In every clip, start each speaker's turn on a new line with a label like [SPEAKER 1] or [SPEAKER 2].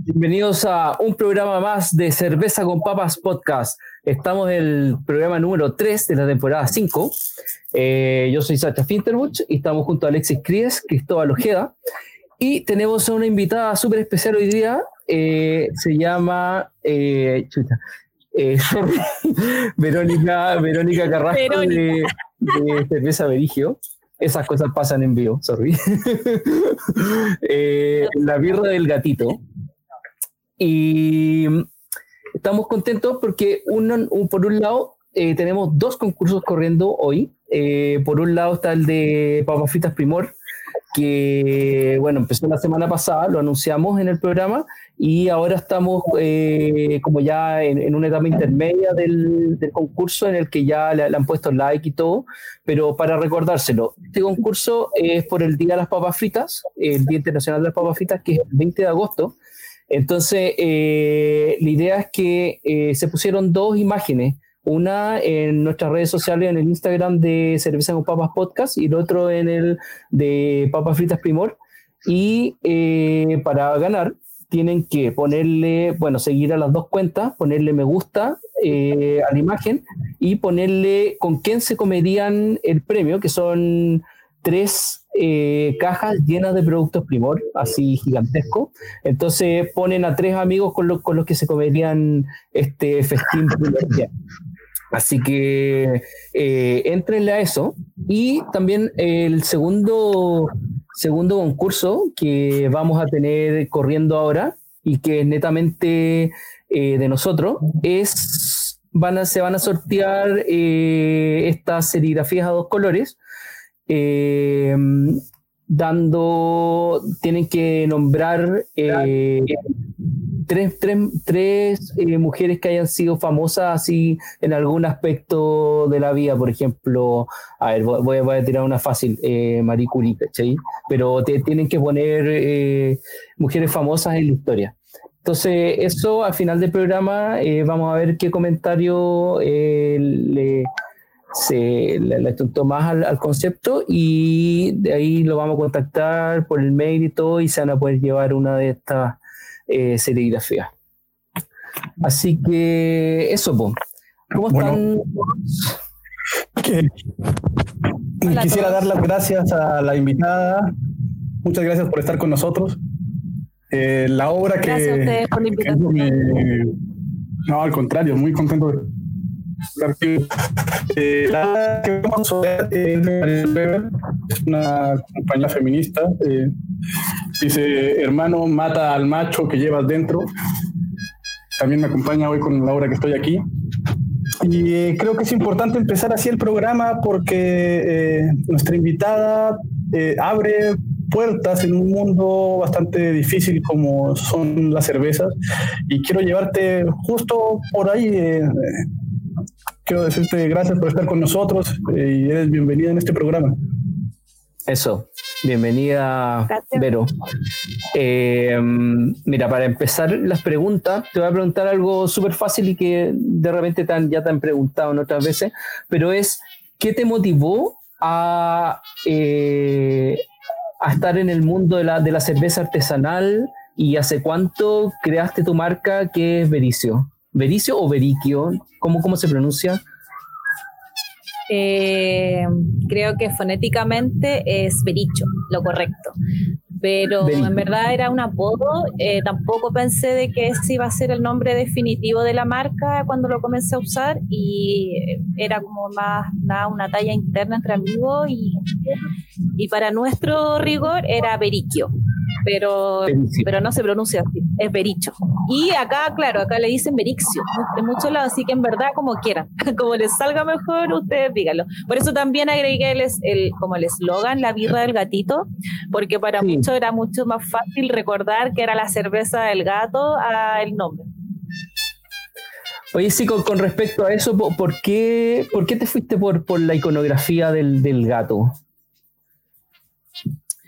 [SPEAKER 1] Bienvenidos a un programa más de Cerveza con Papas Podcast. Estamos en el programa número 3 de la temporada 5. Eh, yo soy Sacha Finterbuch y estamos junto a Alexis Cries, Cristóbal Ojeda. Y tenemos a una invitada súper especial hoy día. eh, se llama. eh, chuta, eh, Verónica, Verónica Carrasco de, de Cerveza Verigio. Esas cosas pasan en vivo, sorry. Eh, la birra del gatito. Y estamos contentos porque uno, un- por un lado eh, tenemos dos concursos corriendo hoy. Eh, por un lado está el de Papas Fritas Primor, que bueno, empezó la semana pasada, lo anunciamos en el programa y ahora estamos eh, como ya en, en una etapa intermedia del, del concurso en el que ya le, le han puesto like y todo, pero para recordárselo, este concurso es por el Día de las Papas Fritas, el Día Internacional de las Papas Fritas, que es el 20 de agosto. Entonces, eh, la idea es que eh, se pusieron dos imágenes, una en nuestras redes sociales, en el Instagram de Cerveza con Papas Podcast y el otro en el de Papas Fritas Primor. Y eh, para ganar tienen que ponerle, bueno, seguir a las dos cuentas, ponerle me gusta eh, a la imagen y ponerle con quién se comerían el premio, que son tres eh, cajas llenas de productos Primor, así gigantesco. Entonces ponen a tres amigos con, los con los que se comerían este festín primordial. Así que eh, entrenle a eso. Y también el segundo, segundo concurso que vamos a tener corriendo ahora y que es netamente eh, de nosotros es van a, se van a sortear eh, estas serigrafías a dos colores eh, dando tienen que nombrar eh, tres, tres, tres eh, mujeres que hayan sido famosas así en algún aspecto de la vida, por ejemplo, a ver, voy, voy a- tirar una fácil, Marie Curie, ¿cachai? Pero te, tienen que poner mujeres famosas en la historia. Entonces, eso al final del programa vamos a ver qué comentario le, se le, le más al, al concepto y de ahí lo vamos a contactar por el mail y todo y se van a poder llevar una de estas eh, serigrafías. Así que eso. ¿Cómo están?
[SPEAKER 2] A
[SPEAKER 3] Quisiera dar las gracias a la invitada. Muchas gracias por estar con nosotros. Eh, la obra que...
[SPEAKER 2] Gracias a ustedes por la invitación.
[SPEAKER 3] me- no, al contrario, muy contento de aquí. Eh, la que vamos a ver es una compañía feminista. eh, dice, hermano, mata al macho que llevas dentro. También me acompaña hoy con la obra que estoy aquí. Y eh, creo que es importante empezar así el programa porque eh, nuestra invitada eh, abre puertas en un mundo bastante difícil como son las cervezas y quiero llevarte justo por ahí. eh, eh, quiero decirte gracias por estar con nosotros eh, y eres bienvenida en este programa.
[SPEAKER 1] Eso. Bienvenida,
[SPEAKER 2] Gracias.
[SPEAKER 1] Vero. Eh, mira, para empezar las preguntas, te voy a preguntar algo súper fácil y que de repente te han- ya te han preguntado en otras veces, pero es, ¿qué te motivó a, eh, a estar en el mundo de la, de la cerveza artesanal y hace cuánto creaste tu marca que es Vericio? ¿Vericio o Veriquio? ¿Cómo, cómo se pronuncia?
[SPEAKER 2] Eh, creo que fonéticamente es Bericho, lo correcto. Pero
[SPEAKER 1] Bericho.
[SPEAKER 2] en verdad era un apodo. eh, tampoco pensé de que ese iba a ser el nombre definitivo de la marca cuando lo comencé a usar y era como más nada una talla interna entre amigos y, y para nuestro rigor era Beriquio, pero, pero no se pronuncia así.
[SPEAKER 4] es Bericho. Y acá, claro, acá le dicen Berixio, en muchos lados, así que en verdad como quieran, como les salga mejor, ustedes díganlo. Por eso también agregué el, el como el eslogan, la birra del gatito, porque para muchos era mucho más fácil recordar que era la cerveza del gato a el nombre.
[SPEAKER 1] Oye, sí, con, respecto a eso, ¿por qué, por qué te fuiste por, por la iconografía del, del gato?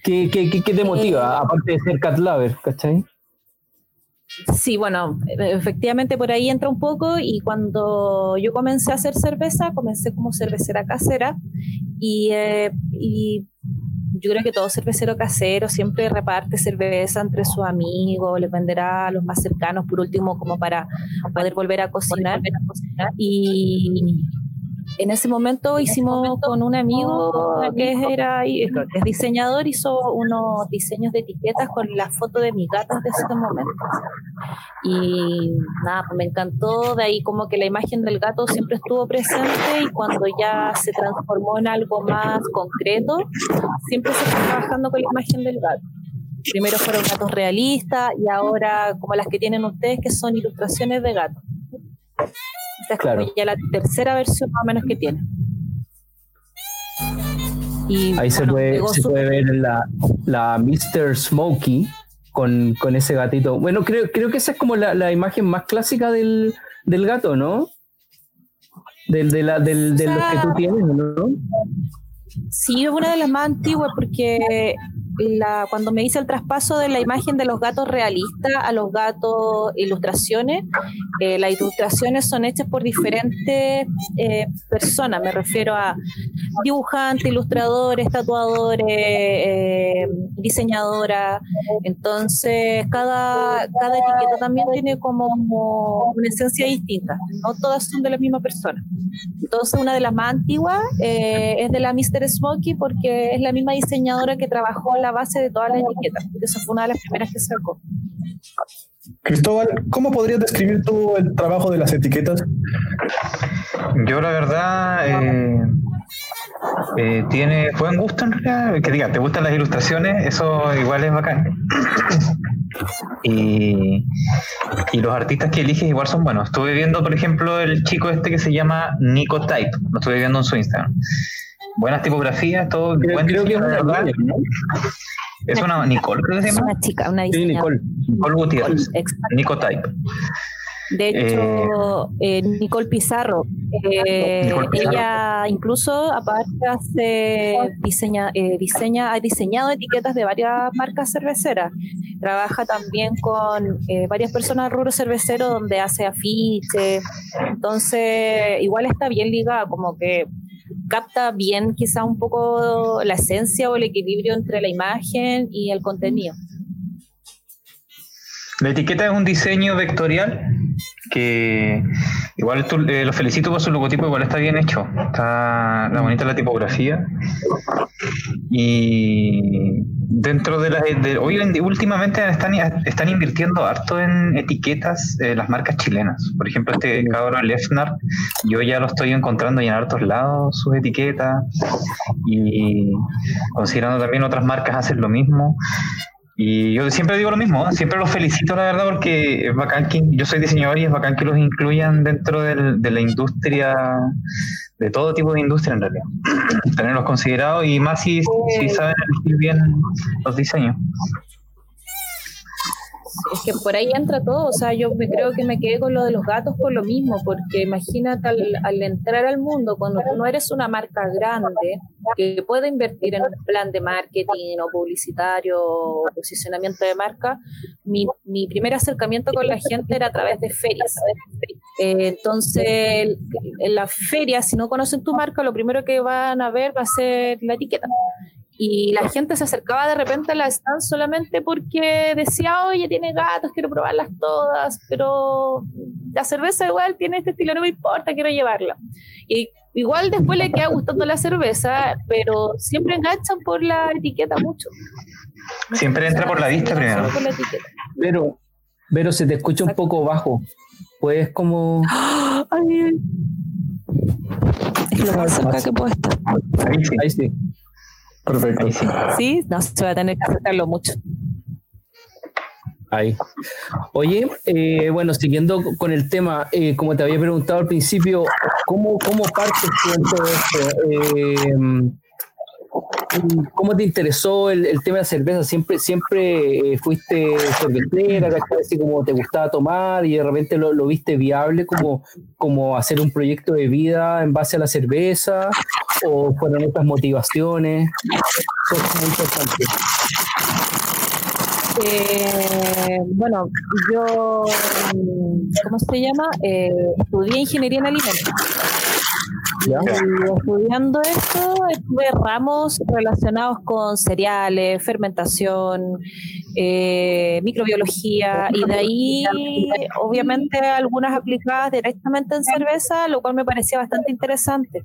[SPEAKER 1] ¿Qué, qué, qué, te motiva, eh, aparte de ser cat lover, ¿cachai?
[SPEAKER 4] Sí, bueno, efectivamente por ahí entra un poco y cuando yo comencé a hacer cerveza, comencé como cervecera casera y, eh, y yo creo que todo cervecero casero siempre reparte cerveza entre sus amigos, les venderá a los más cercanos por último como para poder volver a cocinar. Y, en ese momento hicimos con un amigo que era es diseñador, hizo unos diseños de etiquetas con la foto de mis gatas de ese momento. Y nada, pues me encantó, de ahí como que la imagen del gato siempre estuvo presente y cuando ya se transformó en algo más concreto, siempre se está trabajando con la imagen del gato. Primero fueron gatos realistas y ahora como las que tienen ustedes que son ilustraciones de gatos. Esta es como ya la tercera versión más o menos que tiene.
[SPEAKER 1] Ahí se, puede, se puede ver la, la Mr. Smokey con, con, ese gatito. Bueno, creo, creo que esa es como la, la imagen más clásica del, del gato, ¿no? Del, de, la, del, de lo que tú tienes, ¿no?
[SPEAKER 4] Sí, es una de las más antiguas porque la, cuando me hice el traspaso de la imagen de los gatos realistas a los gatos ilustraciones, eh, las ilustraciones son hechas por diferentes eh, personas, me refiero a dibujantes, ilustradores, tatuadores, eh, diseñadoras, entonces cada, cada etiqueta también tiene como una esencia distinta, no todas son de la misma persona. Entonces una de las más antiguas es de la Mr. Smokey porque es la misma diseñadora que trabajó la base de todas las etiquetas, porque esa fue una de las primeras que sacó.
[SPEAKER 3] Cristóbal, ¿cómo podrías describir tú el trabajo de las etiquetas?
[SPEAKER 5] Yo la verdad eh, eh, tiene buen gusto en realidad, que diga, te gustan las ilustraciones, eso igual es bacán. y, y, los artistas que eliges igual son buenos. Estuve viendo, por ejemplo, el chico este que se llama Nico Type, lo estuve viendo en su Instagram buenas tipografías, todo.
[SPEAKER 1] Creo, buen creo que es una
[SPEAKER 5] ¿no? Es una Nicole, creo que se llama.
[SPEAKER 4] Una chica, una
[SPEAKER 1] sí, Nicole.
[SPEAKER 5] Nicole Gutiérrez. Nicotype.
[SPEAKER 4] De hecho, eh, eh, Nicole Pizarro, eh, Nicole Pizarro, ella incluso aparte hace, diseña, eh, diseña, ha diseñado etiquetas de varias marcas cerveceras. Trabaja también con eh, varias personas rubro cervecero donde hace afiches. Entonces, igual está bien ligada, como que capta bien quizá un poco la esencia o el equilibrio entre la imagen y el contenido.
[SPEAKER 5] La etiqueta es un diseño vectorial que igual eh, lo felicito por su logotipo, igual está bien hecho, está, está bonita la tipografía y dentro de las de, hoy últimamente están, están invirtiendo harto en etiquetas eh, las marcas chilenas. Por ejemplo, este cabrón Lefnar, yo ya lo estoy encontrando en hartos lados sus etiquetas y considerando también otras marcas hacen lo mismo. Y yo siempre digo lo mismo, ¿eh? siempre los felicito, la verdad, porque es bacán que yo soy diseñador y es bacán que los incluyan dentro del, de la industria, de todo tipo de industria en realidad. Tenerlos considerados y más si, si saben elegir bien los diseños
[SPEAKER 4] es que por ahí entra todo, o sea, yo me creo que me quedé con lo de los gatos por lo mismo, porque imagínate al, entrar al mundo, cuando tú no eres una marca grande que puede invertir en un plan de marketing o publicitario o posicionamiento de marca, mi, mi primer acercamiento con la gente era a través de ferias. Eh, entonces, en las ferias, si no conocen tu marca, lo primero que van a ver va a ser la etiqueta y la gente se acercaba de repente a la stand solamente porque decía, oye, tiene gatos, quiero probarlas todas, pero la cerveza igual tiene este estilo, no me importa, quiero llevarla. Y igual después le queda gustando la cerveza, pero siempre enganchan por la etiqueta mucho.
[SPEAKER 5] siempre entra por la vista primero.
[SPEAKER 1] Pero, pero se te escucha un poco bajo. Pues como... Ay.
[SPEAKER 4] Es lo más cerca que puedo estar.
[SPEAKER 1] Ahí sí. Ahí sí.
[SPEAKER 3] Perfecto.
[SPEAKER 4] Sí, no se va a tener que acercarlo mucho.
[SPEAKER 1] Ahí. Oye, eh, bueno, siguiendo con el tema, eh, como te había preguntado al principio, ¿cómo, cómo partes tú en todo esto? Eh, ¿Cómo te interesó el, tema de la cerveza? ¿Siempre, siempre fuiste cervecera, así como te gustaba tomar y de repente lo, lo, viste viable como, como hacer un proyecto de vida en base a la cerveza? ¿O fueron otras motivaciones? Eso es muy importante.
[SPEAKER 4] Eh, bueno, yo, ¿cómo se llama? Eh, estudié ingeniería en alimentos. Y estudiando esto, tuve ramos relacionados con cereales, fermentación, eh, microbiología, y de ahí, obviamente, algunas aplicadas directamente en cerveza, lo cual me parecía bastante interesante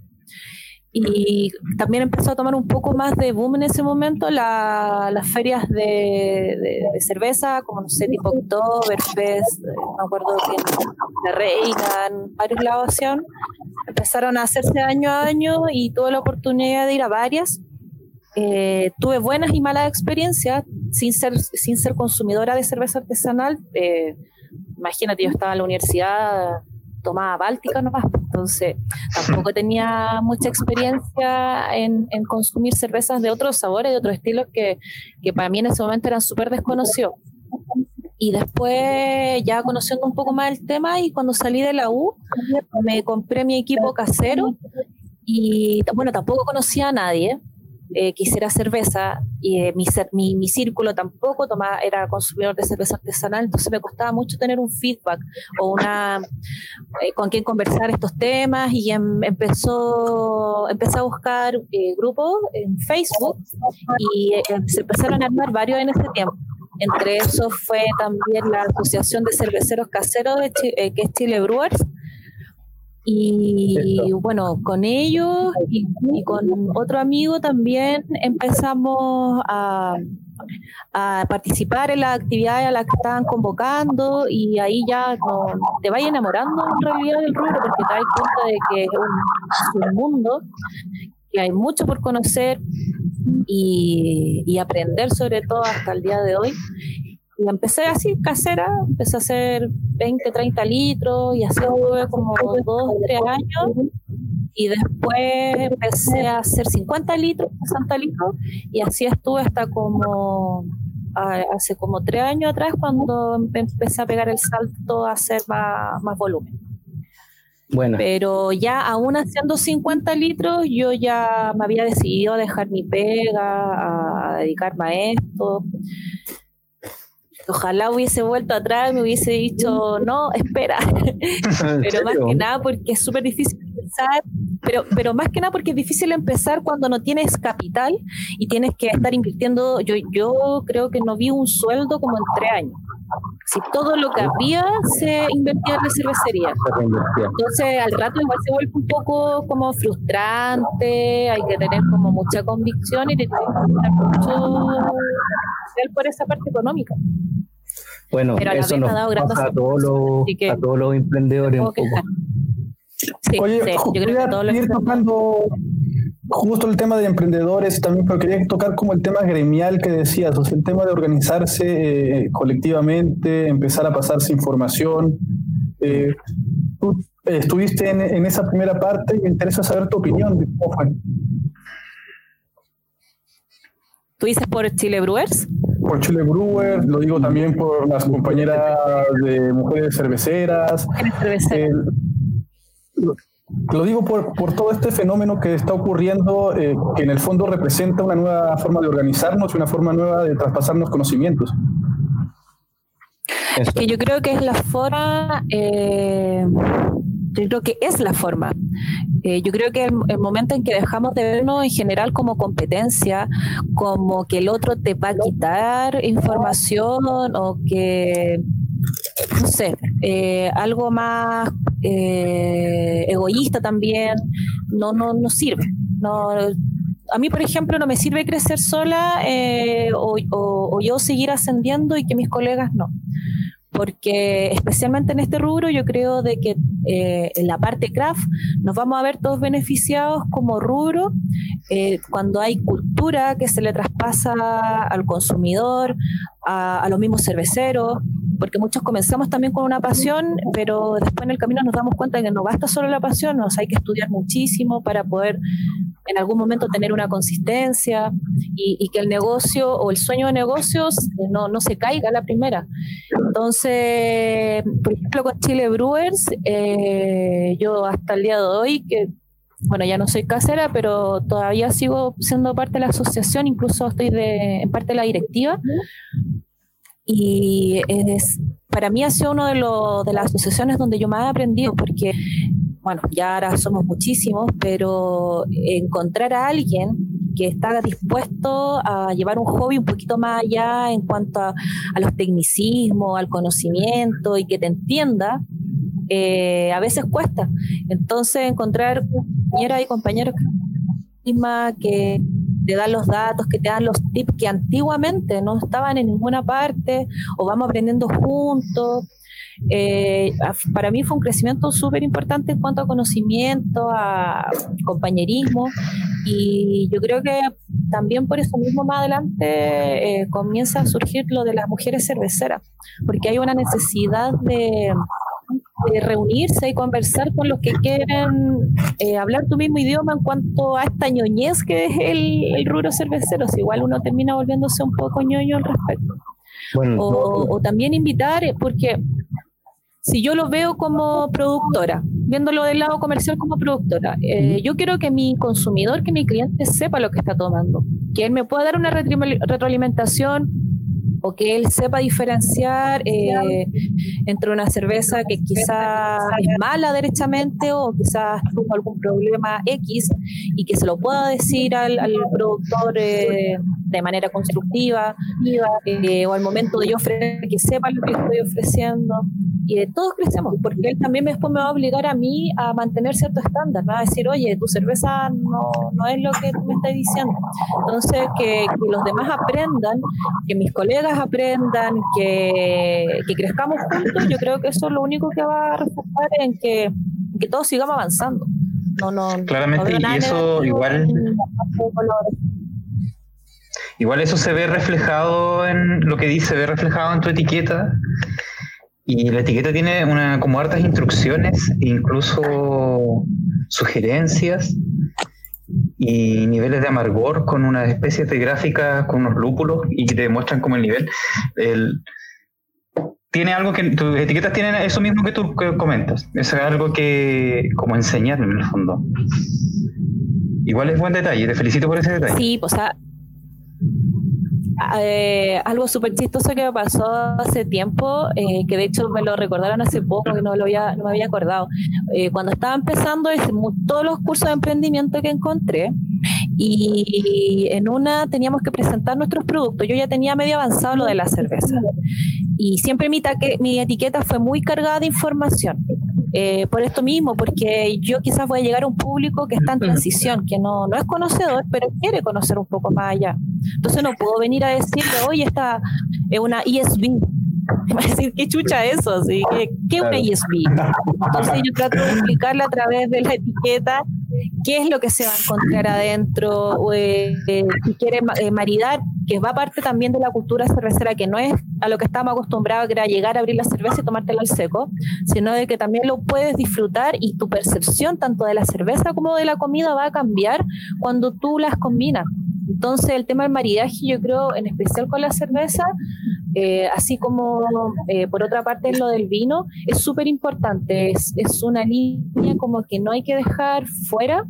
[SPEAKER 4] y también empezó a tomar un poco más de boom en ese momento las ferias de, cerveza, como no sé, tipo Oktoberfest, eh, me acuerdo que la Reina, en varios lados empezaron a hacerse año a año y tuve la oportunidad de ir a varias. Eh, tuve buenas y malas experiencias sin ser, sin ser consumidora de cerveza artesanal. Eh, imagínate, yo estaba en la universidad tomaba báltica nomás, entonces tampoco tenía mucha experiencia en, consumir cervezas de otros sabores, de otros estilos que, para mí en ese momento eran súper desconocidos. Y después ya conociendo un poco más el tema y cuando salí de la U me compré mi equipo casero y bueno, tampoco conocía a nadie, eh, quisiera cerveza y eh, mi, mi, mi, círculo tampoco tomaba, era consumidor de cerveza artesanal, entonces me costaba mucho tener un feedback o una eh, con quien conversar estos temas y em, empezó, empecé a buscar grupos en Facebook y se empezaron a armar varios en ese tiempo. Entre esos fue también la Asociación de Cerveceros Caseros, de que es Chile Brewers, y bueno, con ellos y, con otro amigo también empezamos a, participar en las actividades a las que estaban convocando y ahí ya te vas enamorando en realidad del rubro porque te das cuenta de que es un, mundo, que hay mucho por conocer y, y aprender sobre todo hasta el día de hoy y empecé así, casera, empecé a hacer 20, 30 litros y así estuve como 2, 3 años. Y después empecé a hacer 50 litros, 60 litros y así estuve hasta como hace como 3 años atrás cuando empecé a pegar el salto a hacer más, más volumen. Bueno. Pero ya aún haciendo 50 litros, yo ya me había decidido a dejar mi pega, a dedicarme a esto. Ojalá hubiese vuelto atrás y me hubiese dicho, no, espera. pero más que nada porque es súper difícil empezar, pero, pero más que nada porque es difícil empezar cuando no tienes capital y tienes que estar invirtiendo. Yo, yo creo que no vi un sueldo como en tres años. Si todo lo que había se invertía en la cervecería. Entonces al rato igual se vuelve un poco como frustrante, hay que tener como mucha convicción y te tienes que mucho por esa parte económica.
[SPEAKER 1] Bueno, eso nos pasa a todos, los, a todos los emprendedores un poco.
[SPEAKER 3] Oye, yo creo que todos los tocando justo el tema de emprendedores también, pero quería tocar como el tema gremial que decías, o sea, el tema de organizarse eh, colectivamente, empezar a pasarse información. Eh, tú estuviste en, en, esa primera parte y me interesa saber tu opinión de cómo fue.
[SPEAKER 4] ¿Tú dices por Chile Brewers?
[SPEAKER 3] Por Chile Brewers, lo digo también por las compañeras de mujeres cerveceras. Eh, lo, digo por, todo este fenómeno que está ocurriendo, eh, que en el fondo representa una nueva forma de organizarnos una forma nueva de traspasarnos conocimientos.
[SPEAKER 4] Que yo creo que es la forma eh, yo creo que es la forma. Eh, yo creo que el, momento en que dejamos de vernos en general como competencia, como que el otro te va a quitar información o que, no sé, eh, algo más eh, egoísta también, no, no, no sirve. No, a mí, por ejemplo, no me sirve crecer sola o, o yo seguir ascendiendo y que mis colegas no porque especialmente en este rubro yo creo de que eh, en la parte craft nos vamos a ver todos beneficiados como rubro eh, cuando hay cultura que se le traspasa al consumidor, a, a los mismos cerveceros, porque muchos comenzamos también con una pasión, pero después en el camino nos damos cuenta de que no basta solo la pasión, nos hay que estudiar muchísimo para poder en algún momento tener una consistencia y, que el negocio o el sueño de negocios eh, no, no, se caiga la primera. Entonces, por ejemplo, con Chile Brewers, eh, yo hasta el día de hoy, que bueno, ya no soy casera, pero todavía sigo siendo parte de la asociación, incluso estoy de, en parte de la directiva. Y es, para mí ha sido uno de, de las asociaciones donde yo más he aprendido, porque bueno, ya ahora somos muchísimos, pero encontrar a alguien que está dispuesto a llevar un hobby un poquito más allá en cuanto a, los tecnicismos, al conocimiento y que te entienda, eh, a veces cuesta. Entonces, encontrar compañeras y compañeros que te dan los datos, que te dan los tips que antiguamente no estaban en ninguna parte o vamos aprendiendo juntos. Eh, para mí fue un crecimiento súper importante en cuanto a conocimiento, a compañerismo y yo creo que también por eso mismo más adelante eh, comienza a surgir lo de las mujeres cerveceras, porque hay una necesidad de, reunirse y conversar con los que quieren eh, hablar tu mismo idioma en cuanto a esta ñoñez que es el, el rubro cervecero. Si igual uno termina volviéndose un poco ñoño al respecto. o, o, también invitar, porque si yo lo veo como productora, viéndolo del lado comercial como productora, eh, yo quiero que mi consumidor, que mi cliente sepa lo que está tomando, que él me pueda dar una retroalimentación o que él sepa diferenciar eh, entre una cerveza que quizás es mala derechamente o quizás tuvo algún problema X y que se lo pueda decir al, productor eh, de manera constructiva o al momento de ofrecer que sepa lo que estoy ofreciendo y de todos crecemos, porque él también después me va a obligar a mí a mantener cierto estándar, me va a decir, oye, tu cerveza no, no es lo que tú me estás diciendo. Entonces, que, los demás aprendan, que mis colegas aprendan, que, que, crezcamos juntos, yo creo que eso es lo único que va a resultar en que, que todos sigamos avanzando. No, no,
[SPEAKER 5] Claramente, y eso igual... Igual eso se ve reflejado en lo que dice, se ve reflejado en tu etiqueta y la etiqueta tiene una, como hartas instrucciones, incluso sugerencias y niveles de amargor con unas especies de gráficas, con unos lúpulos y que te demuestran como el nivel. El, tiene algo que tus etiquetas tienen eso mismo que tú comentas. Es algo que como enseñar en el fondo. Igual es buen detalle, te felicito por ese detalle.
[SPEAKER 4] Sí, o sea, eh, algo súper chistoso que me pasó hace tiempo, eh, que de hecho me lo recordaron hace poco, que no, lo había, no me había acordado. Eh, cuando estaba empezando todos los cursos de emprendimiento que encontré, y en una teníamos que presentar nuestros productos. Yo ya tenía medio avanzado lo de la cerveza. Y siempre mi, mi etiqueta fue muy cargada de información. Eh, por esto mismo, porque yo quizás voy a llegar a un público que está en transición, que no, no es conocedor, pero quiere conocer un poco más allá. Entonces no puedo venir a decirle, oye, esta es una ESB, va a decir, ¿qué chucha eso? Así, ¿qué, qué es una ESB? Entonces yo trato de explicarle a través de la etiqueta qué es lo que se va a encontrar adentro, eh, si quiere eh, maridar, que va parte también de la cultura cervecera, que no es a lo que estamos acostumbrados, que era llegar a abrir la cerveza y tomártela al seco, sino de que también lo puedes disfrutar y tu percepción tanto de la cerveza como de la comida va a cambiar cuando tú las combinas. Entonces el tema del maridaje yo creo en especial con la cerveza, eh, así como eh, por otra parte lo del vino, es súper importante, es, es, una línea como que no hay que dejar fuera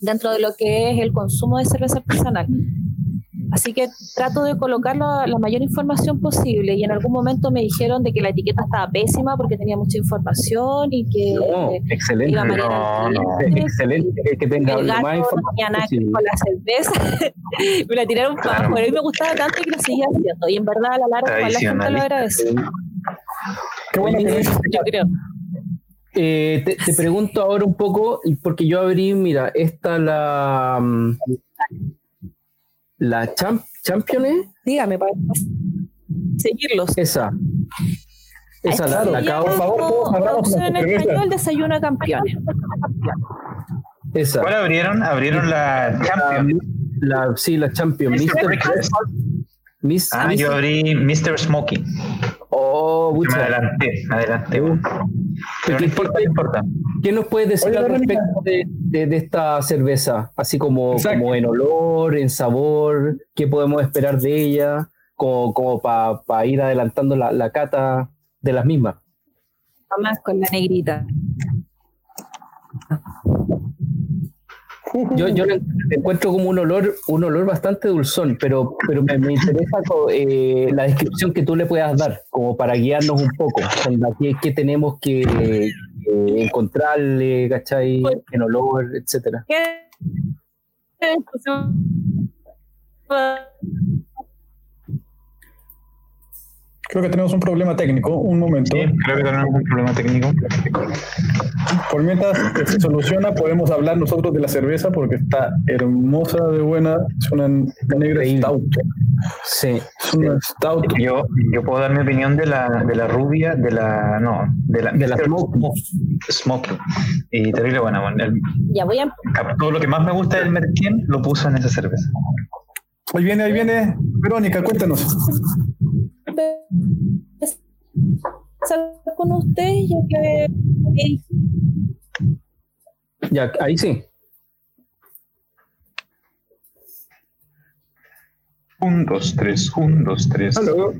[SPEAKER 4] dentro de lo que es el consumo de cerveza artesanal. Así que trato de colocar la, mayor información posible. Y en algún momento me dijeron de que la etiqueta estaba pésima porque tenía mucha información y que
[SPEAKER 1] excelente, iba a excelente. que tenga
[SPEAKER 4] el gato más información con la cerveza. Me la tiraron para pero a mí me gustaba tanto que lo seguía haciendo. Y en verdad a la larga la gente lo agradece
[SPEAKER 1] Qué bueno que yo creo. Eh, te, te, pregunto ahora un poco, porque yo abrí, mira, esta la, mm, la champ Champions.
[SPEAKER 4] Dígame, para seguirlos.
[SPEAKER 1] Esa. Esa la, la acabo-
[SPEAKER 3] por favor, todos
[SPEAKER 4] en español, desayuno de campeones.
[SPEAKER 1] esa.
[SPEAKER 5] ¿Cuál abrieron? Abrieron la Champion.
[SPEAKER 1] La, sí, la Champion. Mister, Miss,
[SPEAKER 5] Ah,
[SPEAKER 1] Miss-
[SPEAKER 5] yo abrí Mr. Smokey.
[SPEAKER 1] Oh,
[SPEAKER 5] Me adelanté, me adelanté. Pero no
[SPEAKER 1] ¿Qué-
[SPEAKER 5] importa, no importa.
[SPEAKER 1] ¿Qué nos puedes decir
[SPEAKER 3] Oye,
[SPEAKER 1] al respecto de, de- de esta cerveza? Así como, en olor, en sabor, ¿qué podemos esperar de ella? Como, como para ir adelantando la, la cata de las mismas.
[SPEAKER 4] Más con la negrita.
[SPEAKER 1] Yo, encuentro como un olor, un olor bastante dulzón, pero, pero me, interesa eh, la descripción que tú le puedas dar, como para guiarnos un poco, que, que tenemos que eh, encontrarle, ¿cachai? En olor, etcétera.
[SPEAKER 4] ¿Qué?
[SPEAKER 3] Creo que tenemos un problema técnico. Un momento.
[SPEAKER 5] Sí, creo que tenemos un problema técnico.
[SPEAKER 3] Por mientras que se soluciona, podemos hablar nosotros de la cerveza porque está hermosa de buena. Es una negra
[SPEAKER 1] Increíble.
[SPEAKER 3] stout.
[SPEAKER 1] Sí.
[SPEAKER 3] Es una stout.
[SPEAKER 5] Yo, yo puedo dar mi opinión de la, de la rubia, de la. No, de la.
[SPEAKER 1] De la. Smoke.
[SPEAKER 5] Smokey. Y terrible buena. bueno, el-
[SPEAKER 4] Ya voy a
[SPEAKER 5] todo lo que más me gusta del Merquén lo puso en esa cerveza.
[SPEAKER 3] Ahí viene, ahí viene. Verónica, cuéntanos.
[SPEAKER 4] Con ustedes ya que
[SPEAKER 1] Ya, ahí sí.
[SPEAKER 5] Un, dos, tres, un, dos, tres.
[SPEAKER 1] Hello.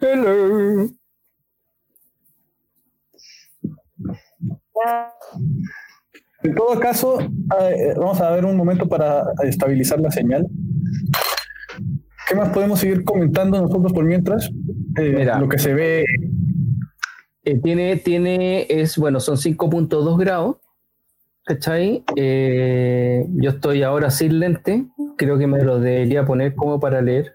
[SPEAKER 1] Hello.
[SPEAKER 3] En todo caso, eh, vamos a ver un momento para estabilizar la señal. ¿Qué más podemos seguir comentando nosotros por mientras? Eh,
[SPEAKER 1] Mira.
[SPEAKER 3] lo que se ve.
[SPEAKER 1] Eh, tiene, tiene, es, bueno, son 5.2 grados. ¿Cachai? Eh, yo estoy ahora sin lente. Creo que me lo debería poner como para leer.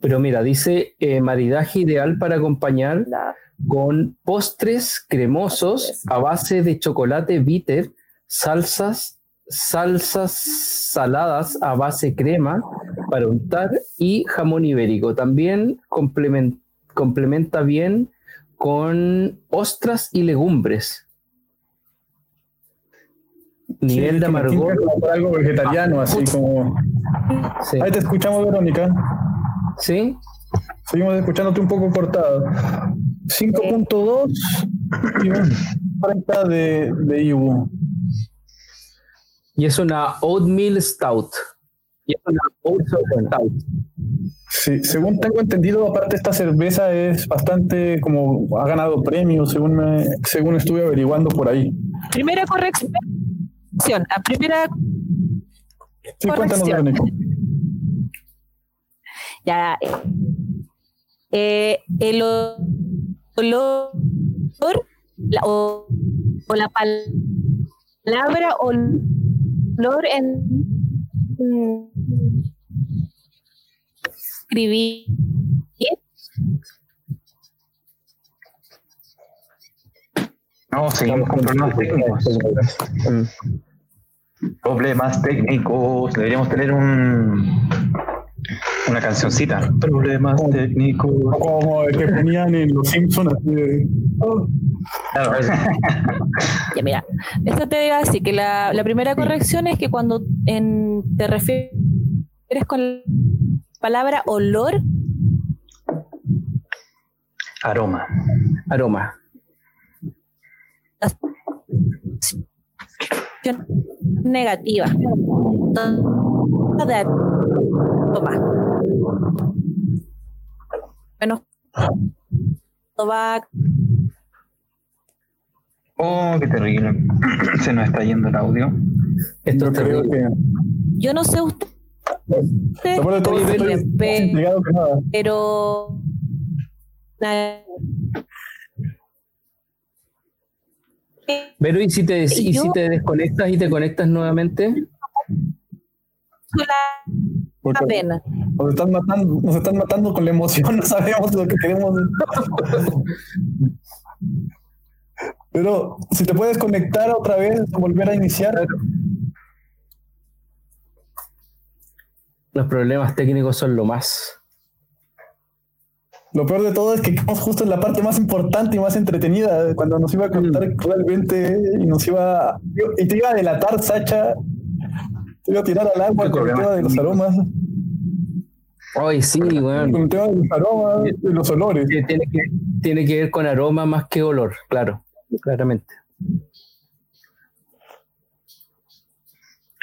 [SPEAKER 1] Pero mira, dice eh, maridaje ideal para acompañar con postres cremosos a base de chocolate bitter, salsas, salsas saladas a base crema para untar y jamón ibérico. También complemen- complementa bien con ostras y legumbres. Nivel
[SPEAKER 3] Sí,
[SPEAKER 1] de amargor.
[SPEAKER 3] algo vegetariano, así como.
[SPEAKER 1] Sí.
[SPEAKER 3] Ahí te escuchamos, Verónica.
[SPEAKER 1] ¿Sí?
[SPEAKER 3] Seguimos escuchándote un poco cortado. 5.2 y un 30 de, de IBU.
[SPEAKER 1] Y es una oatmeal stout. Y es una stout.
[SPEAKER 3] Sí, según tengo entendido, aparte esta cerveza es bastante como ha ganado premios, según me, según estuve averiguando por ahí.
[SPEAKER 4] primera corrección. La primera
[SPEAKER 3] Sí, cuéntanos,
[SPEAKER 4] Corrección.
[SPEAKER 3] Verónica.
[SPEAKER 4] ya eh, el o- olor la- o, o la palabra olor en mm, escribir
[SPEAKER 5] No, seguimos con problemas técnicos. Problemas técnicos. Deberíamos tener un una cancioncita. Problemas técnicos.
[SPEAKER 3] Como el que ponían en Los Simpsons, así de. oh,
[SPEAKER 5] Claro,
[SPEAKER 4] Ya, mira, esto te iba a decir que la, la primera corrección es que cuando en, te refieres con la palabra olor,
[SPEAKER 5] aroma.
[SPEAKER 1] Aroma.
[SPEAKER 4] negativa. De aroma. Va
[SPEAKER 5] Oh, qué terrible. Se nos está yendo el audio.
[SPEAKER 1] Esto es terrible.
[SPEAKER 3] que.
[SPEAKER 4] Yo no sé usted,
[SPEAKER 3] Lo peor de todo es que estoy
[SPEAKER 4] Bien,
[SPEAKER 3] más intrigado que nada.
[SPEAKER 4] pero
[SPEAKER 1] Pero ¿y si te, y si
[SPEAKER 4] Yo-
[SPEAKER 1] te desconectas y te conectas nuevamente?
[SPEAKER 4] la
[SPEAKER 3] Porque
[SPEAKER 4] pena.
[SPEAKER 3] nos están matando, nos están matando con la emoción, no sabemos lo que queremos. Pero si te puedes conectar otra vez, volver a iniciar.
[SPEAKER 1] Los problemas técnicos son lo más.
[SPEAKER 3] Lo peor de todo es que quedamos justo en la parte más importante y más entretenida, cuando nos iba a contar
[SPEAKER 1] Mm.
[SPEAKER 3] realmente y nos iba. Y te iba a delatar, Sacha. Te iba a tirar al agua
[SPEAKER 5] ¿Qué
[SPEAKER 3] con el tema de los aromas,
[SPEAKER 1] Ay, sí, weón.
[SPEAKER 3] con el tema de los aromas, de los olores.
[SPEAKER 1] Que Tiene que, tiene que ver con aroma más que olor, claro, claramente.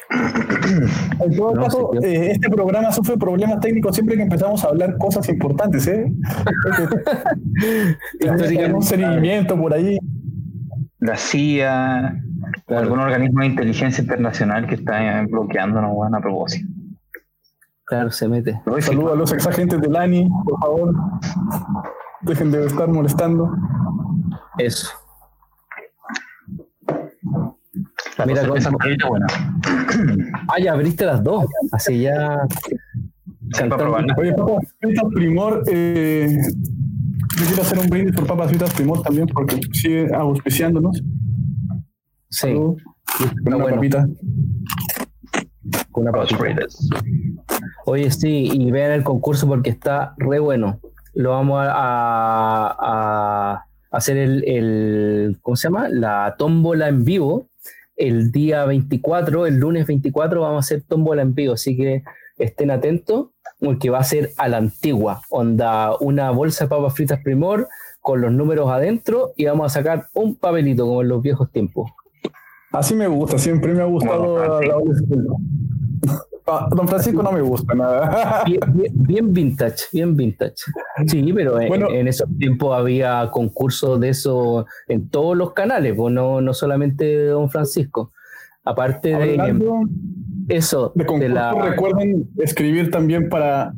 [SPEAKER 3] En todo
[SPEAKER 1] No,
[SPEAKER 3] caso,
[SPEAKER 1] sí,
[SPEAKER 3] eh, este programa sufre problemas técnicos siempre que empezamos a hablar cosas importantes, ¿eh? Un seguimiento por ahí.
[SPEAKER 5] La CIA, algún organismo de inteligencia internacional que está eh, bloqueándonos, weón, a propósito.
[SPEAKER 1] Claro, se mete.
[SPEAKER 3] Saludos a los exagentes del ANI, por favor. Dejen de estar molestando.
[SPEAKER 1] Eso.
[SPEAKER 5] La
[SPEAKER 1] Mira,
[SPEAKER 5] buena.
[SPEAKER 1] Ah, ya abriste las dos. Así ya.
[SPEAKER 3] Oye, papas fritas primor, eh, yo quiero hacer un brindis por papas fritas primor también, porque sigue auspiciándonos.
[SPEAKER 1] Sí,
[SPEAKER 3] Salud. Con
[SPEAKER 1] está
[SPEAKER 3] una
[SPEAKER 1] bueno.
[SPEAKER 3] papita.
[SPEAKER 1] con una papita. Oye, sí, y vean el concurso porque está re bueno. Lo vamos a, a- a hacer el, el- ¿cómo se llama? La tómbola en vivo. El día 24, el lunes 24, vamos a hacer tómbola en vivo. Así que estén atentos, porque va a ser a la antigua. Onda, una bolsa de papas fritas primor con los números adentro y vamos a sacar un papelito como en los viejos tiempos.
[SPEAKER 3] Así me gusta, siempre me ha gustado
[SPEAKER 5] Bueno,
[SPEAKER 3] la adolescencia. Ah, Don Francisco no me gusta nada.
[SPEAKER 1] Bien, bien- bien vintage, bien vintage. Sí, pero en,
[SPEAKER 3] Bueno.
[SPEAKER 1] en esos tiempos había concursos de eso en todos los canales, pues no, no solamente Don Francisco. Aparte de eso,
[SPEAKER 3] de
[SPEAKER 1] de
[SPEAKER 3] concurso,
[SPEAKER 1] la,
[SPEAKER 3] recuerden escribir también para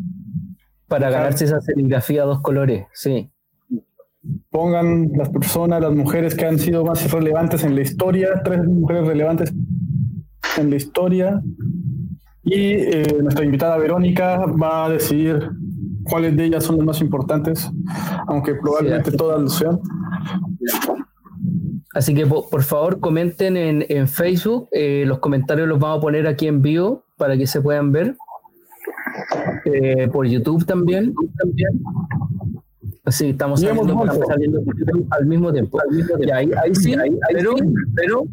[SPEAKER 1] para ganarse esa serigrafía a dos colores, sí.
[SPEAKER 3] pongan las personas, las mujeres que han sido más relevantes en la historia, tres mujeres relevantes en la historia. Y eh, nuestra invitada Verónica va a decidir cuáles de ellas son las más importantes, aunque probablemente todas lo sean.
[SPEAKER 1] Así que po- por, favor comenten en, en Facebook, eh, los comentarios los vamos a poner aquí en vivo para que se puedan ver. Eh, por YouTube también. Así estamos saliendo, estamos saliendo al mismo tiempo. Y ahí, ahí sí, pero, pero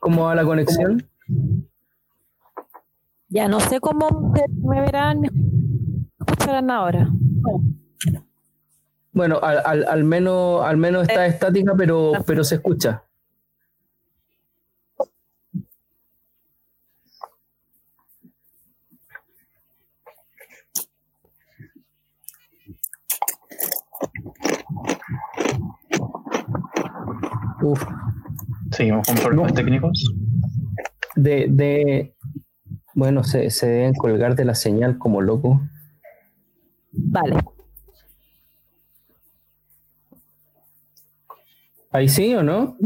[SPEAKER 1] ¿cómo va la conexión?
[SPEAKER 2] Ya no sé cómo me verán, me escucharán ahora.
[SPEAKER 1] Bueno, al, al, al menos al menos está estática, pero, pero se escucha. Uf,
[SPEAKER 5] Seguimos con problemas técnicos.
[SPEAKER 1] De, de bueno, se, se deben colgar de la señal como loco.
[SPEAKER 2] Vale.
[SPEAKER 1] ¿Ahí sí o no?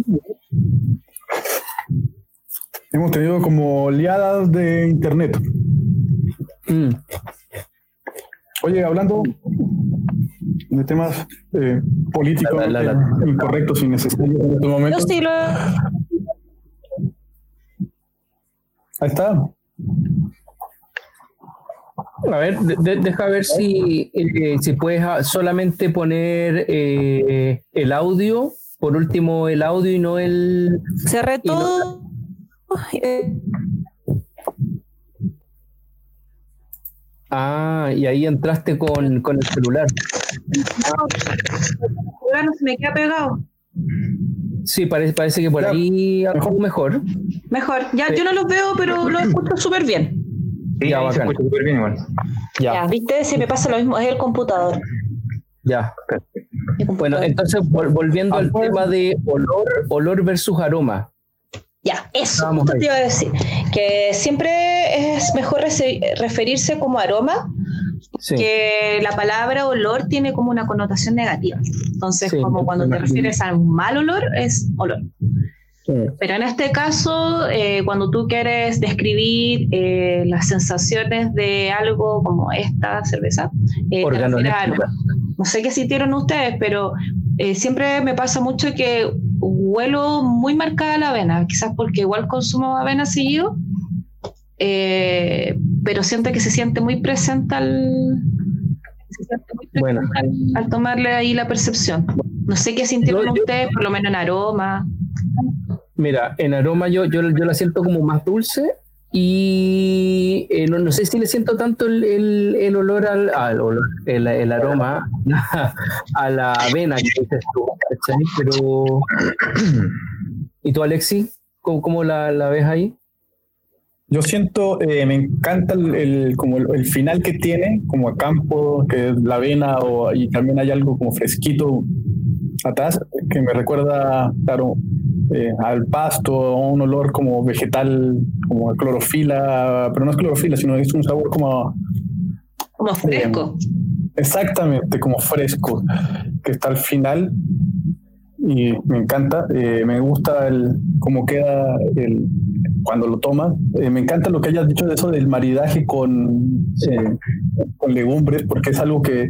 [SPEAKER 3] Hemos tenido como oleadas de internet.
[SPEAKER 1] Mm,
[SPEAKER 3] Oye, hablando de temas eh, políticos
[SPEAKER 1] La- la- la-
[SPEAKER 3] eh, incorrectos y necesarios en
[SPEAKER 2] Yo sí lo
[SPEAKER 3] Ahí está.
[SPEAKER 1] A ver, de- de- deja ver si, eh, si puedes ah, solamente poner eh, el audio, por último el audio y no el...
[SPEAKER 2] cerré
[SPEAKER 1] no-
[SPEAKER 2] todo.
[SPEAKER 1] Ah, y ahí entraste con, con el celular.
[SPEAKER 4] Ahora no se me queda pegado.
[SPEAKER 1] Sí, parece, parece que por
[SPEAKER 3] Ya,
[SPEAKER 1] ahí algo mejor.
[SPEAKER 4] Mejor. Ya, yo no los veo, pero los escucho súper bien.
[SPEAKER 5] Sí,
[SPEAKER 1] Ya,
[SPEAKER 5] se escucha súper bien igual.
[SPEAKER 4] Ya,
[SPEAKER 1] Ya,
[SPEAKER 4] viste, se me pasa lo mismo, es el computador.
[SPEAKER 1] ya. Bueno, entonces vol- volviendo al tema de olor, olor versus aroma.
[SPEAKER 4] Ya, eso
[SPEAKER 1] Vamos
[SPEAKER 4] te iba a decir. Que siempre es mejor referirse como aroma,
[SPEAKER 1] Sí.
[SPEAKER 4] que la palabra olor tiene como una connotación negativa. Entonces,
[SPEAKER 1] Sí,
[SPEAKER 4] como cuando te refieres a un mal olor, es olor.
[SPEAKER 1] Sí.
[SPEAKER 4] Pero en este caso, eh, cuando tú quieres describir eh, las sensaciones de algo como esta cerveza, eh, te a aroma. No sé qué sintieron ustedes, pero eh, siempre me pasa mucho que huelo muy marcada la avena, quizás porque igual consumo avena seguido, eh, pero siento que se siente muy presente al,
[SPEAKER 1] Bueno.
[SPEAKER 4] al, al tomarle ahí la percepción. No sé qué sintieron
[SPEAKER 1] yo-
[SPEAKER 4] ustedes, por lo menos en aroma.
[SPEAKER 1] Mira, en aroma yo, yo, yo la siento como más dulce y eh, no, no sé si le siento tanto el, el, el olor al, al olor, el, el aroma a la avena que dices tú, ¿cachai? Pero, ¿y tú, Alexi? ¿Cómo, cómo la, la ves ahí?
[SPEAKER 3] Yo siento, eh, me encanta el, el- como el, el final que tiene, como a campo, que es la avena, o, y también hay algo como fresquito atrás, que me recuerda, claro, eh, al pasto, a un olor como vegetal, como a clorofila, pero no es clorofila, sino es un sabor como,
[SPEAKER 4] Como fresco.
[SPEAKER 3] exactamente, como fresco, que está al final. Y me encanta, eh, me gusta el, cómo queda el, cuando lo tomas. Eh, me encanta lo que hayas dicho de eso del maridaje con, eh, con legumbres, porque es algo que,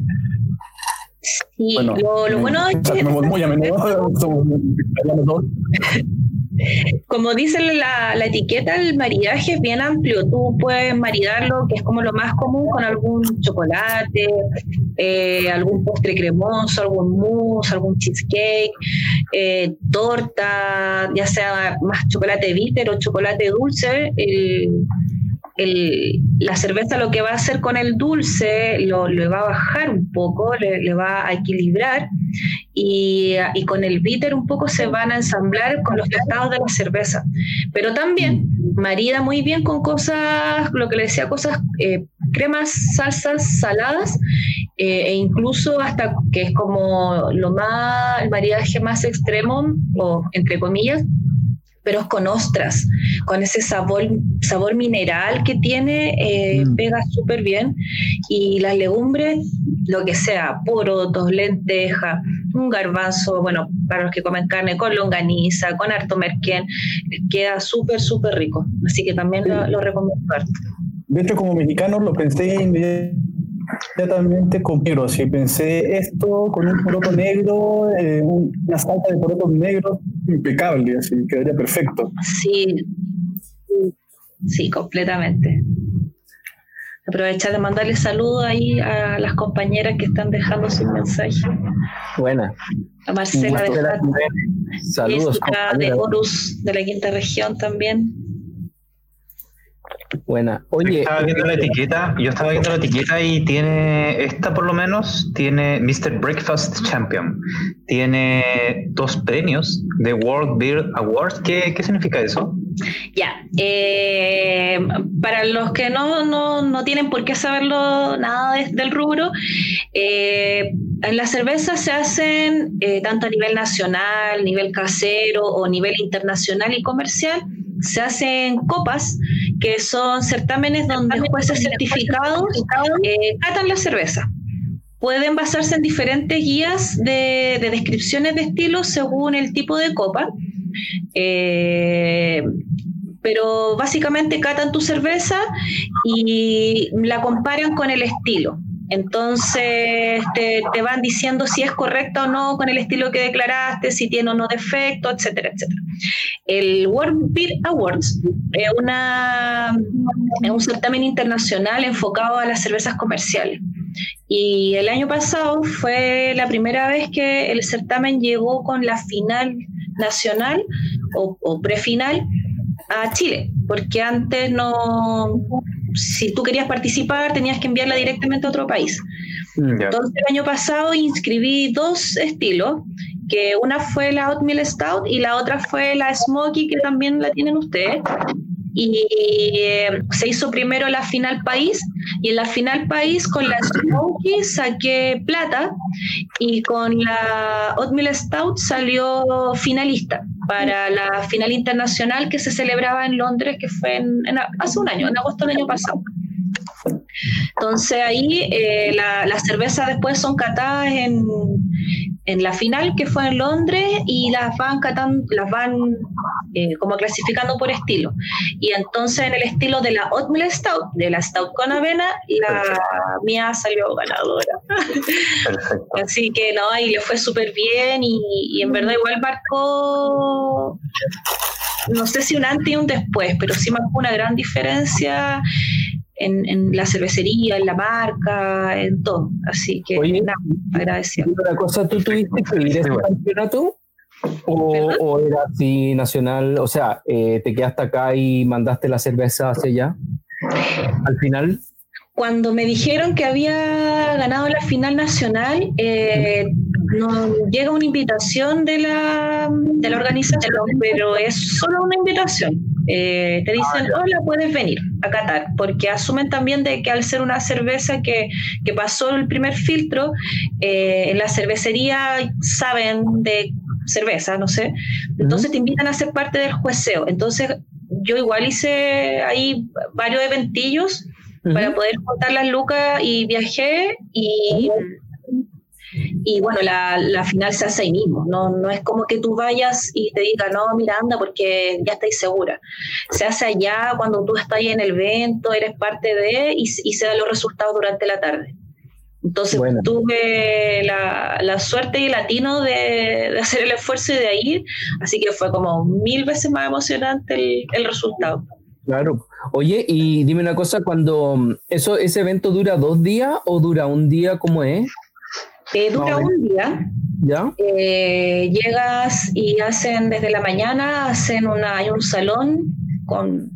[SPEAKER 4] Y
[SPEAKER 3] bueno,
[SPEAKER 4] lo, bueno es que,
[SPEAKER 3] muy a menudo. somos vegetarianos todos.
[SPEAKER 4] Como dice la, etiqueta, el maridaje es bien amplio. Tú puedes maridarlo, que es como lo más común, con algún chocolate, eh, algún postre cremoso, algún mousse, algún cheesecake, eh, torta, ya sea más chocolate bitter o chocolate dulce. La cerveza lo que va a hacer con el dulce lo, va a bajar un poco, le va a equilibrar y, y con el bitter un poco se van a ensamblar con los tostados de la cerveza. Pero también marida muy bien con cosas, lo que le decía, cosas, eh, cremas, salsas saladas eh, e incluso hasta que es como lo más, el maridaje más extremo, o entre comillas, pero es con ostras, con ese sabor, sabor mineral que tiene, eh,
[SPEAKER 1] Mm.
[SPEAKER 4] pega súper bien. Y las legumbres, lo que sea, porotos, lenteja, un garbanzo, bueno, para los que comen carne, con longaniza, con harto merquén, queda súper, súper rico. Así que también lo, lo recomiendo harto.
[SPEAKER 3] De hecho, como mexicano lo pensé inmediatamente con negro. Si pensé esto con un poroto negro, eh, un- una salsa de porotos negros, impecable, así quedaría perfecto.
[SPEAKER 4] Sí, sí, completamente. Aprovechar de mandarle saludos ahí a las compañeras que están dejando sus mensajes.
[SPEAKER 1] Buena.
[SPEAKER 4] A Marcela de
[SPEAKER 1] Saludos,
[SPEAKER 4] de. Horus de la quinta región también.
[SPEAKER 1] Buena.
[SPEAKER 5] Yo
[SPEAKER 1] Oye,
[SPEAKER 5] estaba viendo la etiqueta, yo estaba viendo la etiqueta y tiene, esta por lo menos, tiene Mr. Breakfast Champion. Tiene dos premios de World Beer Awards. ¿Qué, qué significa eso?
[SPEAKER 4] Ya, eh, para los que no, no, no tienen por qué saberlo nada de- del rubro, eh, en la cerveza se hacen eh, tanto a nivel nacional, nivel casero o nivel internacional y comercial, se hacen copas que son certámenes donde jueces certificados eh, catan la cerveza. Pueden basarse en diferentes guías de, de descripciones de estilos según el tipo de copa. Eh, pero básicamente catan tu cerveza y la comparan con el estilo. Entonces te, van diciendo si es correcta o no con el estilo que declaraste, si tiene o no defecto, etcétera, etcétera. El World Beer Awards es un certamen internacional enfocado a las cervezas comerciales. Y el año pasado fue la primera vez que el certamen llegó con la final nacional o, o prefinal a Chile, porque antes no, si tú querías participar tenías que enviarla directamente a otro país. Entonces el año pasado inscribí dos estilos, que una fue la Oatmeal Stout y la otra fue la Smoky, que también la tienen ustedes. Y eh, se hizo primero la final país y en la final país con la Smoky saqué plata y con la Oatmeal Stout salió finalista para la final internacional que se celebraba en Londres, que fue en- en- hace un año, en agosto del año pasado. Entonces ahí eh, la- las cervezas después son catadas en, en la final que fue en Londres y las van catando, las van eh, como clasificando por estilo. Y entonces en el estilo de la Oatmeal Stout, de la Stout con avena, la mía salió ganadora.
[SPEAKER 5] Perfecto.
[SPEAKER 4] Así que no, y le fue súper bien y, y en verdad igual marcó, no sé si un antes y un después, pero sí marcó una gran diferencia en, la cervecería, en la marca, en todo. Así que
[SPEAKER 1] Oye,
[SPEAKER 4] nada, agradecido.
[SPEAKER 1] Otra cosa, ¿tú tuviste que ir a ese campeonato? ¿O, o era así nacional? O sea, eh, ¿te quedaste acá y mandaste la cerveza hacia allá? Al final,
[SPEAKER 4] Cuando me dijeron que había ganado la final nacional, eh, nos llega una invitación de la, de la organización, pero es solo una invitación. Eh, te dicen, hola, puedes venir a Qatar, porque asumen también de que al ser una cerveza que, que pasó el primer filtro, eh, en la cervecería saben de cerveza, no sé, entonces te invitan a ser parte del jueceo. Entonces yo igual hice ahí varios eventillos para poder contar las lucas y viajé y, y bueno, la, la final se hace ahí mismo, no, no es como que tú vayas y te diga, no, mira, anda, porque ya estáis segura. Se hace allá cuando tú estás ahí en el evento, eres parte de, y, y se dan los resultados durante la tarde. Entonces
[SPEAKER 1] Bueno.
[SPEAKER 4] tuve la, la suerte y el latino de, de hacer el esfuerzo y de ir, así que fue como mil veces más emocionante el, el resultado.
[SPEAKER 1] claro. Oye, y dime una cosa, cuando eso, ese evento dura dos días o dura un día, ¿cómo es?
[SPEAKER 4] Eh, dura
[SPEAKER 1] No,
[SPEAKER 4] un día,
[SPEAKER 1] ¿Ya?
[SPEAKER 4] eh, llegas y hacen desde la mañana, hacen una, hay un salón con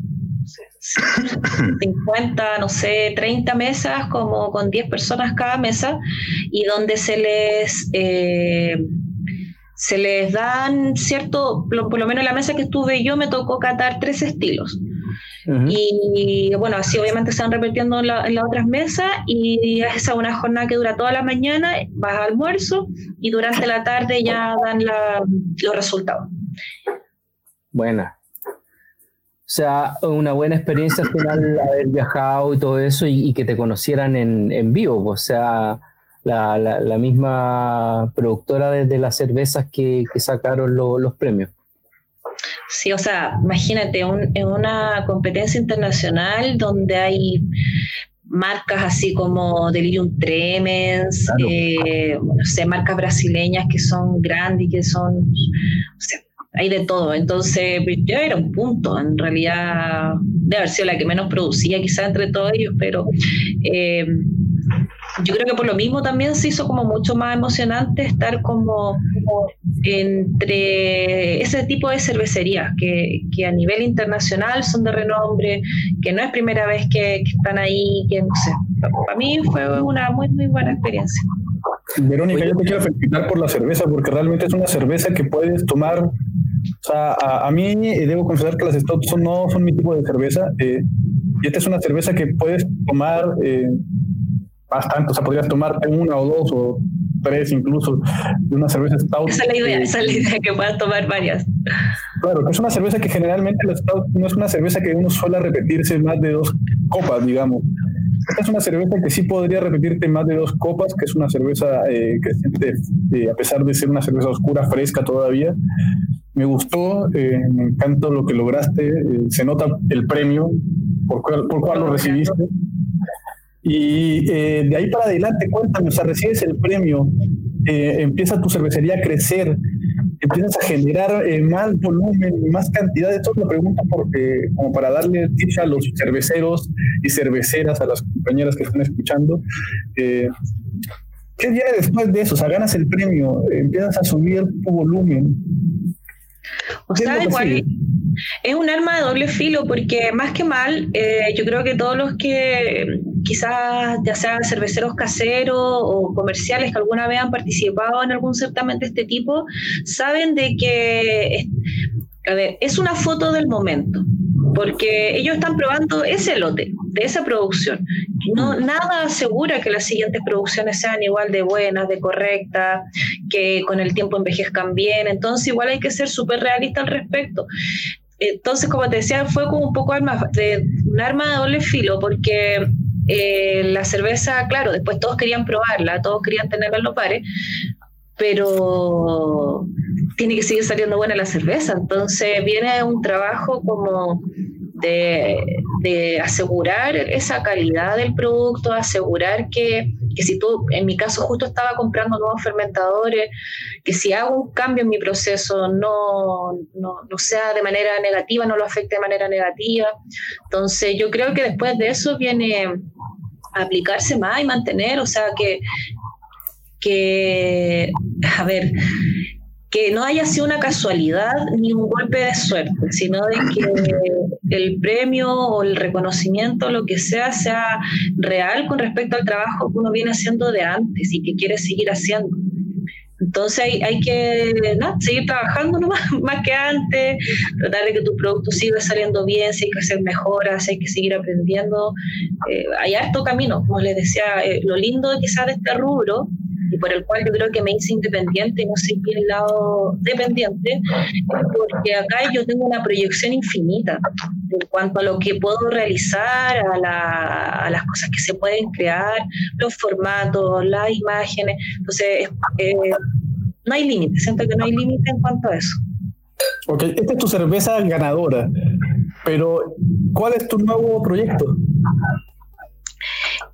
[SPEAKER 4] 50, no sé, 30 mesas, como con 10 personas cada mesa, y donde se les... eh, se les dan cierto, por por lo menos en la mesa que estuve yo me tocó catar tres estilos. Y bueno, así obviamente se van repitiendo en, la- en las otras mesas y es esa una jornada que dura toda la mañana, vas a almuerzo y durante la tarde ya dan la- los resultados.
[SPEAKER 1] Buena. O sea, una buena experiencia al final haber viajado y todo eso y, y que te conocieran en, en vivo. O sea, la, la- la misma productora de, de las cervezas que, que sacaron lo- los premios.
[SPEAKER 4] Sí, o sea, imagínate, un- en una competencia internacional donde hay marcas así como Delirium Tremens,
[SPEAKER 1] Claro.
[SPEAKER 4] eh, no sé, marcas brasileñas que son grandes y que son, o sea, hay de todo. Entonces, yo era un punto, en realidad, de haber sido la que menos producía quizá entre todos ellos, pero eh, yo creo que por lo mismo también se hizo como mucho más emocionante estar como, como entre ese tipo de cervecerías que, que a nivel internacional son de renombre, que no es primera vez que, que están ahí, que no sé. Para mí fue una muy, muy buena experiencia.
[SPEAKER 3] Verónica, yo te quiero felicitar por la cerveza, porque realmente es una cerveza que puedes tomar. O sea, a, a mí eh, debo confesar que las Stouts son- no son mi tipo de cerveza. eh, y esta es una cerveza que puedes tomar eh, bastante. O sea, podrías tomarte una o dos o tres incluso de una cerveza Stout.
[SPEAKER 4] Esa es la idea,
[SPEAKER 3] eh,
[SPEAKER 4] esa es la idea, que puedas tomar varias.
[SPEAKER 3] Claro, que es una cerveza que generalmente la Stout no es una cerveza que uno suele repetirse más de dos copas, digamos. Esta es una cerveza que sí podría repetirte más de dos copas, que es una cerveza eh, que eh, a pesar de ser una cerveza oscura, fresca todavía. Me gustó, eh, me encanta lo que lograste, eh, se nota el premio por por cual lo recibiste. Y eh, de ahí para adelante, cuéntame, o sea, recibes el premio, eh, empieza tu cervecería a crecer, empiezas a generar eh, más volumen, más cantidad. Esto lo pregunto porque, como para darle tips a los cerveceros y cerveceras, a las compañeras que están escuchando. eh, ¿Qué viene después de eso? O sea, ganas el premio, empiezas a subir tu volumen.
[SPEAKER 4] O
[SPEAKER 3] ¿Qué es
[SPEAKER 4] sea, igual es un arma de doble filo porque más que mal, eh, yo creo que todos los que quizás ya sean cerveceros caseros o comerciales que alguna vez han participado en algún certamen de este tipo, saben de que, a ver, es una foto del momento. Porque ellos están probando ese lote, de esa producción. No, nada asegura que las siguientes producciones sean igual de buenas, de correctas, que con el tiempo envejezcan bien. Entonces, igual hay que ser súper realista al respecto. Entonces, como te decía, fue como un poco de, un arma de doble filo, porque eh, la cerveza, claro, después todos querían probarla, todos querían tenerla en los bares, pero tiene que seguir saliendo buena la cerveza. Entonces, viene un trabajo como de, asegurar esa calidad del producto, asegurar que, que si tú, en mi caso justo estaba comprando nuevos fermentadores, que si hago un cambio en mi proceso no, no sea de manera negativa, no lo afecte de manera negativa. Entonces yo creo que después de eso viene aplicarse más y mantener, o sea, que, que a ver, que no haya sido una casualidad ni un golpe de suerte, sino de que el premio o el reconocimiento, lo que sea, sea real con respecto al trabajo que uno viene haciendo de antes y que quiere seguir haciendo. Entonces hay, que seguir trabajando más que antes, tratar de que tu producto siga saliendo bien, si hay que hacer mejoras, hay que seguir aprendiendo. Eh, hay harto camino, como les decía, eh, lo lindo quizás de este rubro y por el cual yo creo que me hice independiente no seguí el lado dependiente, porque acá yo tengo una proyección infinita en cuanto a lo que puedo realizar, a, las cosas que se pueden crear, los formatos, las imágenes. Entonces, eh, no hay límite, siento que no hay límite en cuanto a eso.
[SPEAKER 3] Ok, esta es tu cerveza ganadora, pero ¿cuál es tu nuevo proyecto?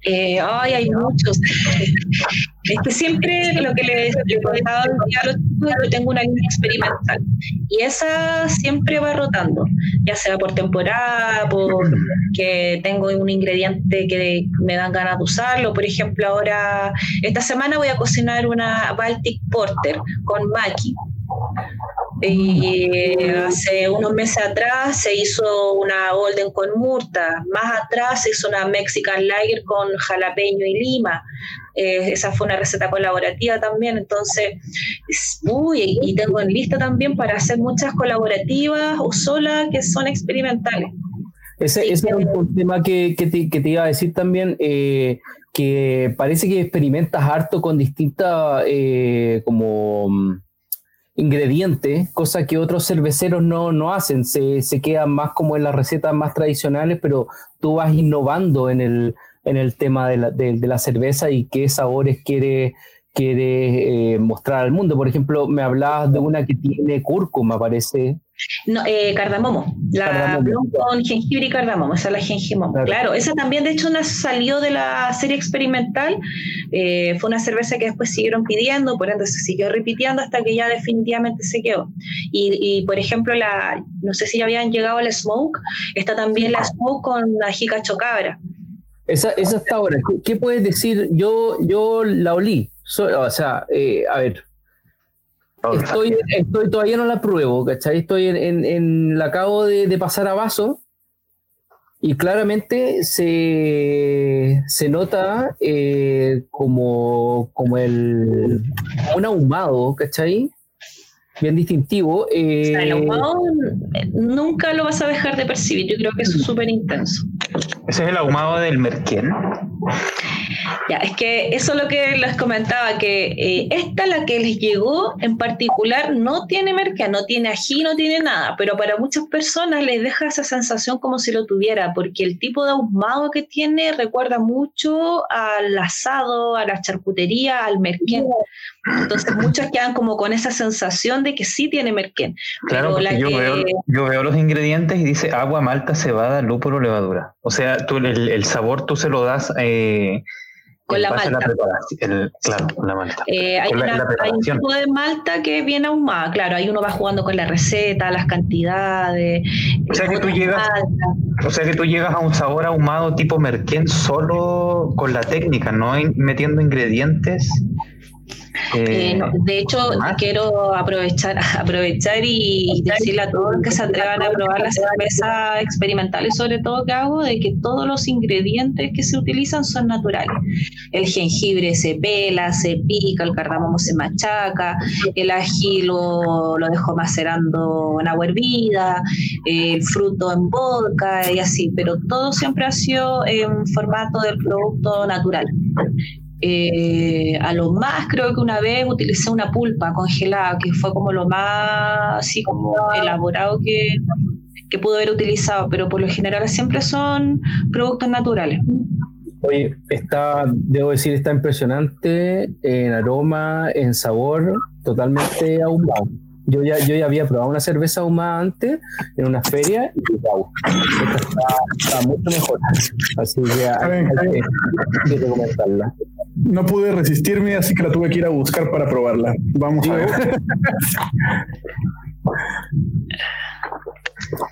[SPEAKER 4] Eh, ay, hay muchos. es que siempre lo que les he comentado a los chicos yo tengo una línea experimental y esa siempre va rotando, ya sea por temporada, por que tengo un ingrediente que me dan ganas de usarlo. Por ejemplo, ahora, esta semana voy a cocinar una Baltic Porter con Maki. Y hace unos meses atrás se hizo una Golden con Murta, más atrás se hizo una Mexican Lager con jalapeño y lima. Eh, esa fue una receta colaborativa también, entonces, uy, y tengo en lista también para hacer muchas colaborativas o solas que son experimentales.
[SPEAKER 1] Ese, es un, tema que, te, iba a decir también, eh, que parece que experimentas harto con distintas eh, como ingredientes, cosa que otros cerveceros no, no hacen, se, se, quedan más como en las recetas más tradicionales, pero tú vas innovando en el, en el tema de la, de, la cerveza y qué sabores quiere, quiere eh, mostrar al mundo. Por ejemplo, me hablabas de una que tiene cúrcuma, parece.
[SPEAKER 4] No, eh, cardamomo, la con jengibre y cardamomo, esa es la jengibre. Claro. esa también de hecho salió de la serie experimental, eh, fue una cerveza que después siguieron pidiendo, por ende se siguió repitiendo hasta que ya definitivamente se quedó. Y, por ejemplo, la, no sé si ya habían llegado al smoke, está también la smoke con la jica chocabra.
[SPEAKER 1] Esa, esa está ahora, ¿qué puedes decir? Yo, yo la olí, o sea, eh, a ver, Estoy, estoy, todavía no la pruebo, ¿cachai? Estoy en, en, la acabo de, pasar a vaso y claramente se, se nota eh, como, como el un ahumado, ¿cachai? Bien distintivo.
[SPEAKER 4] el eh, ahumado nunca lo vas a dejar de percibir, yo creo que es súper intenso.
[SPEAKER 5] ¿Ese es el ahumado del merquén?
[SPEAKER 4] Ya, es que eso es lo que les comentaba, que eh, esta, la que les llegó en particular, no tiene merca, no tiene ají, no tiene nada, pero para muchas personas les deja esa sensación como si lo tuviera, porque el tipo de ahumado que tiene recuerda mucho al asado, a la charcutería, al merquén. Entonces muchos quedan como con esa sensación de que sí tiene merquén.
[SPEAKER 5] Claro, yo, veo, los ingredientes y dice agua, malta, cebada, lúpulo, levadura. O sea, tú el, sabor tú se lo das... Eh,
[SPEAKER 4] con la malta.
[SPEAKER 5] claro, con la malta.
[SPEAKER 4] Eh, hay, un tipo de malta que viene ahumada, claro, ahí uno va jugando con la receta, las cantidades.
[SPEAKER 5] O sea, que tú llegas, o sea que tú llegas a un sabor ahumado tipo merquén solo con la técnica, no metiendo ingredientes
[SPEAKER 4] eh, eh, de hecho, quiero aprovechar, aprovechar y decirle a todos que se atrevan a probar la cerveza experimental y sobre todo que hago de que todos los ingredientes que se utilizan son naturales. El jengibre se pela, se pica, el cardamomo se machaca, el ají lo, dejo macerando en agua hervida, el fruto en vodka y así, pero todo siempre ha sido en formato del producto natural. Eh, a lo más creo que una vez utilicé una pulpa congelada, que fue como lo más así como elaborado que, que pudo haber utilizado, pero por lo general siempre son productos naturales.
[SPEAKER 1] Oye, está, debo decir, está impresionante en aroma, en sabor, totalmente ahumado. Yo ya, yo ya había probado una cerveza ahumada antes en una feria y wow, esta está, está mucho mejor. Así que hay, que comentarla.
[SPEAKER 3] No pude resistirme, así que la tuve que ir a buscar para probarla. Vamos a ver.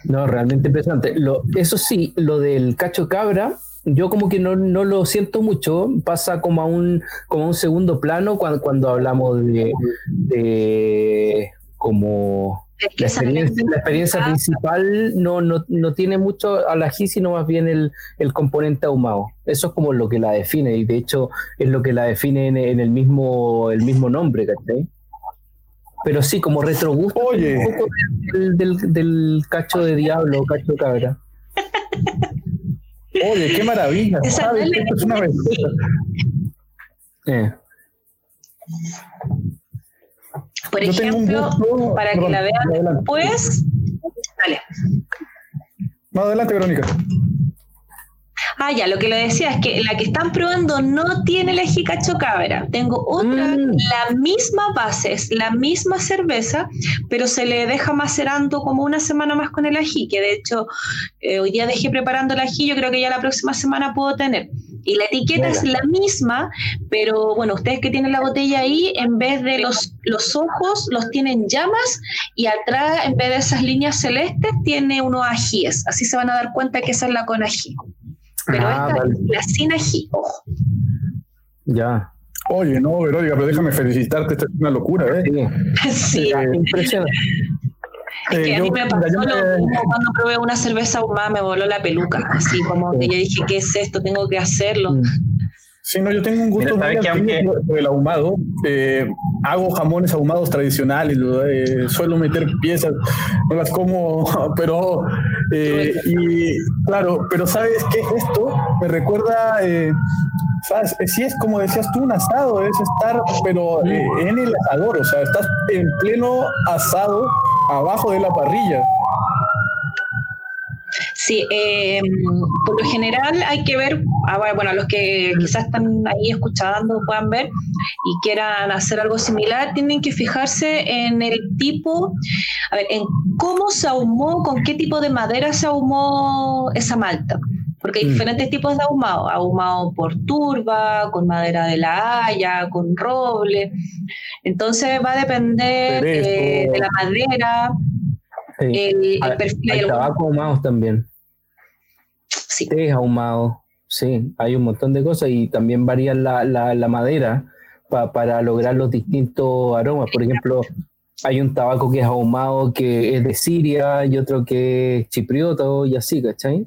[SPEAKER 1] No, realmente impresionante. Lo, eso sí, lo del cacho cabra, yo como que no, no lo siento mucho, pasa como a un, como a un segundo plano cuando, cuando hablamos de, de como
[SPEAKER 4] Es que
[SPEAKER 1] la experiencia, la experiencia principal no, no, no tiene mucho al ají, sino más bien el, el componente ahumado. Eso es como lo que la define, y de hecho es lo que la define en, en el mismo, el mismo nombre, ¿cachai? Pero sí, como retrogusto
[SPEAKER 3] Oye.
[SPEAKER 1] un poco del, del, del cacho de diablo, cacho de cabra.
[SPEAKER 3] Oye, qué maravilla.
[SPEAKER 4] Esa
[SPEAKER 3] ¿Sabes?
[SPEAKER 4] no
[SPEAKER 3] es una.
[SPEAKER 1] Eh.
[SPEAKER 4] Por
[SPEAKER 3] Yo
[SPEAKER 4] ejemplo,
[SPEAKER 3] gusto-
[SPEAKER 4] para que la vean
[SPEAKER 3] adelante.
[SPEAKER 4] después, dale.
[SPEAKER 3] No, adelante, Verónica.
[SPEAKER 4] Ah, ya, lo que le decía es que la que están probando no tiene el ají cacho cabra. Tengo otra,
[SPEAKER 1] Mm.
[SPEAKER 4] la misma base, es la misma cerveza, pero se le deja macerando como una semana más con el ají, que de hecho eh, hoy día dejé preparando el ají, yo creo que ya la próxima semana puedo tener. Y la etiqueta es la misma, pero bueno, ustedes que tienen la botella ahí, en vez de los, los ojos, los tienen llamas y atrás, en vez de esas líneas celestes, tiene unos ajíes. Así se van a dar cuenta que esa es la con ají. Pero
[SPEAKER 1] Ah,
[SPEAKER 4] esta
[SPEAKER 1] vale.
[SPEAKER 4] es la sin ají, ojo.
[SPEAKER 1] Ya.
[SPEAKER 3] Oye, no, Verónica, pero déjame felicitarte. Esto es una locura, ¿eh?
[SPEAKER 1] Sí.
[SPEAKER 4] Sí,
[SPEAKER 3] Eh,
[SPEAKER 1] Impresionante.
[SPEAKER 4] Es que
[SPEAKER 3] Eh,
[SPEAKER 4] a mí
[SPEAKER 3] yo-
[SPEAKER 4] me pasó
[SPEAKER 3] me-
[SPEAKER 4] lo mismo cuando probé una cerveza ahumada, me voló la peluca. Así como que yo dije, ¿qué es esto? Tengo que hacerlo.
[SPEAKER 1] Mm.
[SPEAKER 3] Sí, no, yo tengo un gusto
[SPEAKER 5] Mira,
[SPEAKER 3] muy
[SPEAKER 5] ¿sabes que aunque-
[SPEAKER 3] por el ahumado. Eh, hago jamones ahumados tradicionales, eh, suelo meter piezas, no las como, pero eh, y claro, pero sabes qué esto me recuerda, eh, sabes, Eh, sí es como decías tú un asado, es estar, pero eh, en el asador, o sea, estás en pleno asado abajo de la parrilla.
[SPEAKER 4] Sí, eh, por lo general hay que ver, ah, bueno, los que quizás están ahí escuchando puedan ver y quieran hacer algo similar, tienen que fijarse en el tipo, a ver, en cómo se ahumó, con qué tipo de madera se ahumó esa malta. Porque hay
[SPEAKER 1] Mm.
[SPEAKER 4] diferentes tipos de ahumado, ahumado por turba, con madera de la haya, con roble. Entonces va a depender eh, de la madera,
[SPEAKER 1] Sí.
[SPEAKER 4] el, perfil.
[SPEAKER 1] hay tabaco ahumados también.
[SPEAKER 4] sí.
[SPEAKER 1] Té ahumado. Sí, hay un montón de cosas y también varían la, la, la madera pa- para lograr los distintos aromas. Por ejemplo, hay un tabaco que es ahumado que es de Siria y otro que es chiprioto y así, ¿cachai?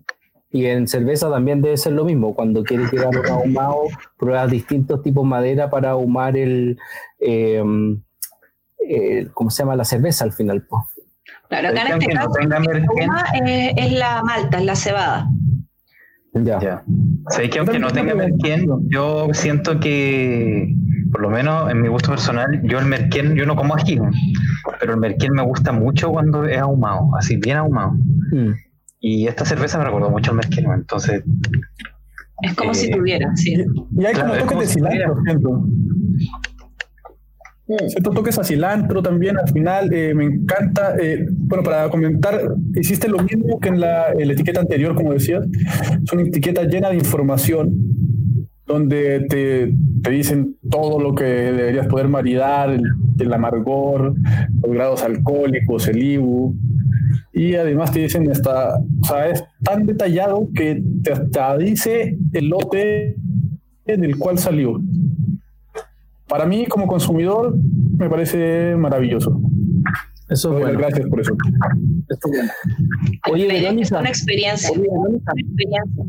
[SPEAKER 1] Y en cerveza también debe ser lo mismo. Cuando quieres quedar un ahumado, pruebas distintos tipos de madera para ahumar el, eh, el- ¿cómo se llama? La cerveza al final. po.
[SPEAKER 4] Claro, acá en
[SPEAKER 5] Aunque
[SPEAKER 4] este
[SPEAKER 5] no
[SPEAKER 4] caso ahuma, eh, es la malta, es la cebada.
[SPEAKER 1] Ya.
[SPEAKER 5] Ya. Sabéis que aunque no tenga merquén, yo siento que, por lo menos en mi gusto personal, yo el merquén, yo no como ají, ¿no? pero el merquén me gusta mucho cuando es ahumado, así bien ahumado.
[SPEAKER 1] Mm.
[SPEAKER 5] Y esta cerveza me recordó mucho al merquén, ¿no? entonces
[SPEAKER 4] Es como
[SPEAKER 5] Eh,
[SPEAKER 4] si tuviera, sí.
[SPEAKER 3] Y hay
[SPEAKER 5] Claro,
[SPEAKER 3] como
[SPEAKER 5] es
[SPEAKER 3] toques
[SPEAKER 5] como
[SPEAKER 3] de
[SPEAKER 5] si
[SPEAKER 3] cilantro, siento. Ciertos toques a cilantro también al final, eh, me encanta. eh, bueno, para comentar, hiciste lo mismo que en la, en la etiqueta anterior, como decías. Es una etiqueta llena de información donde te, te dicen todo lo que deberías poder maridar, el, el amargor, los grados alcohólicos, el IBU. Y además te dicen hasta, o sea, es tan detallado que te hasta dice el lote del cual salió. Para mí, como consumidor, me parece maravilloso.
[SPEAKER 1] Eso es bueno.
[SPEAKER 3] gracias por eso.
[SPEAKER 1] Eso es bueno. Oye,
[SPEAKER 4] Es
[SPEAKER 1] Verónica.
[SPEAKER 4] una experiencia. una experiencia.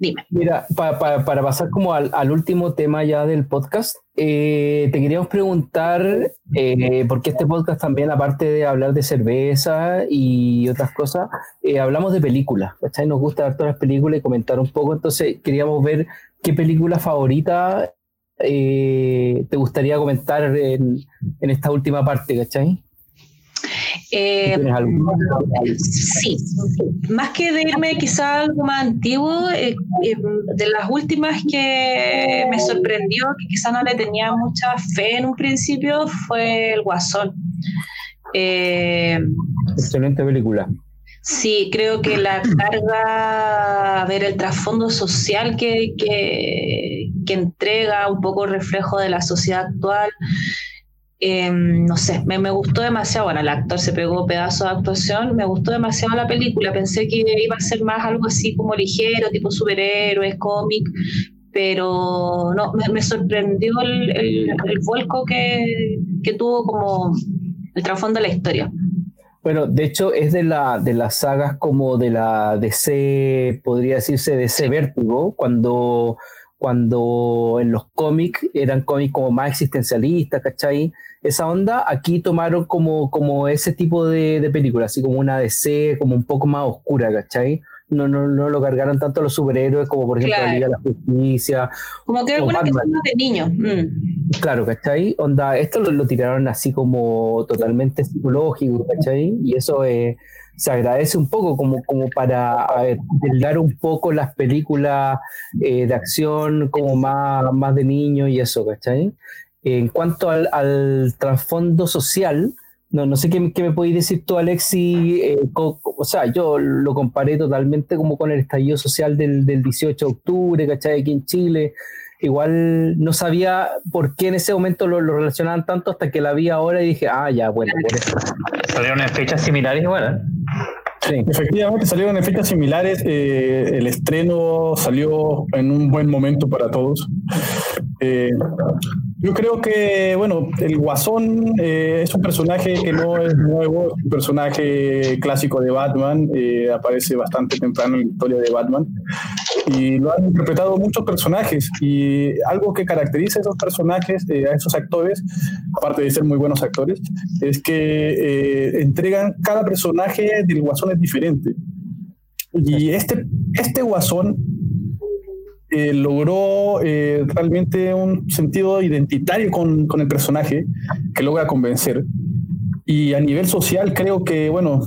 [SPEAKER 4] Dime.
[SPEAKER 1] Mira, pa- pa- para pasar como al, último tema ya del podcast, eh, te queríamos preguntar, eh, porque este podcast también, aparte de hablar de cerveza y otras cosas, eh, hablamos de películas, ¿cachai? Nos gusta ver todas las películas y comentar un poco, entonces queríamos ver qué película favorita te gustaría comentar en, en esta última parte, ¿cachai?
[SPEAKER 4] Eh, sí, más que de irme quizá algo más antiguo, eh, eh, de las últimas que me sorprendió, que quizá no le tenía mucha fe en un principio, fue El Guasón. Eh,
[SPEAKER 1] Excelente película.
[SPEAKER 4] Sí, creo que la carga, a ver, el trasfondo social que, que, que entrega, un poco reflejo de la sociedad actual, eh, no sé, me, me, gustó demasiado. Bueno, el actor se pegó pedazo de actuación, me gustó demasiado la película. Pensé que iba a ser más algo así como ligero, tipo superhéroes, cómic, pero no, me, me sorprendió el, el, el vuelco que, que, tuvo como el trasfondo de la historia.
[SPEAKER 1] Bueno, de hecho es de, la, de las sagas como de la DC, podría decirse DC Vértigo, cuando cuando en los cómics eran cómics como más existencialistas, ¿cachai? Esa onda, aquí tomaron como, como ese tipo de, de película, así como una DC, como un poco más oscura, ¿cachai? No, no, no lo cargaron tanto los superhéroes como por ejemplo
[SPEAKER 4] Claro.
[SPEAKER 1] la Liga de la Justicia.
[SPEAKER 4] Como que algunas que son más de niños. mm.
[SPEAKER 1] Claro, ¿cachai? Onda, esto lo, lo tiraron así como totalmente psicológico, ¿cachai? Y eso eh, se agradece un poco como, como para dar un poco las películas eh, de acción como más, más de niños y eso, ¿cachai? En cuanto al, al trasfondo social, no, no sé qué, qué me podéis decir tú, Alexi. eh, co- o sea, yo lo comparé totalmente como con el estallido social del, del 18 de octubre, ¿cachai? Aquí en Chile. Igual no sabía por qué en ese momento lo, lo relacionaban tanto hasta que la vi ahora y dije, ah, ya, bueno, por eso.
[SPEAKER 5] Salieron en fechas similares igual. ¿eh?
[SPEAKER 1] Sí.
[SPEAKER 3] Efectivamente, salieron en fechas similares. eh, el estreno salió en un buen momento para todos. Eh, yo creo que, bueno, el Guasón eh, es un personaje que no es nuevo, es un personaje clásico de Batman, eh, aparece bastante temprano en la historia de Batman y lo han interpretado muchos personajes y algo que caracteriza a esos personajes, eh, a esos actores, aparte de ser muy buenos actores, es que eh, entregan cada personaje del Guasón es diferente. Y este, este Guasón eh, logró eh, realmente un sentido identitario con, con el personaje que logra convencer. Y a nivel social creo que, bueno,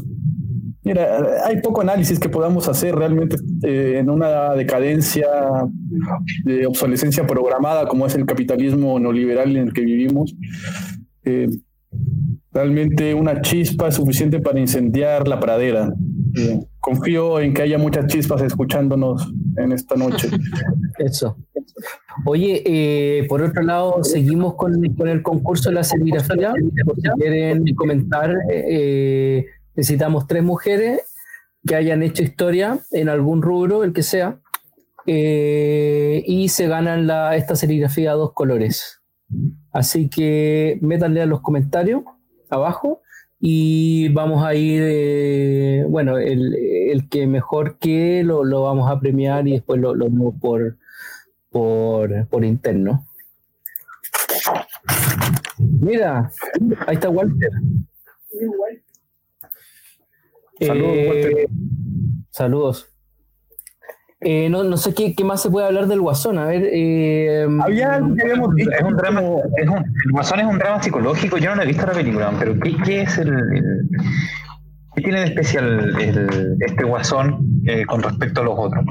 [SPEAKER 3] mira, hay poco análisis que podamos hacer realmente eh, en una decadencia de obsolescencia programada como es el capitalismo neoliberal en el que vivimos. Eh, realmente una chispa es suficiente para incendiar la pradera. Eh, confío en que haya muchas chispas escuchándonos en esta noche.
[SPEAKER 1] Eso. Oye, eh, por otro lado, seguimos con, con el concurso de la si quieren comentar, necesitamos tres mujeres que hayan hecho historia en algún rubro, el que sea, eh, y se ganan la, esta serigrafía a dos colores. Así que métanle a los comentarios abajo y vamos a ir, eh, bueno, el, el que mejor que lo, lo vamos a premiar y después lo, lo por, por, por interno. Mira, ahí está Walter.
[SPEAKER 3] Saludos,
[SPEAKER 1] Eh,
[SPEAKER 3] Walter.
[SPEAKER 1] Saludos. Eh, no, no sé qué, qué más se puede hablar del Guasón. A ver. eh,
[SPEAKER 3] Había algo que habíamos dicho.
[SPEAKER 5] Es un drama, es un, el Guasón es un drama psicológico. Yo no lo he visto la película, pero ¿qué, qué es el, el- qué tiene de especial el- este Guasón eh, con respecto a los otros?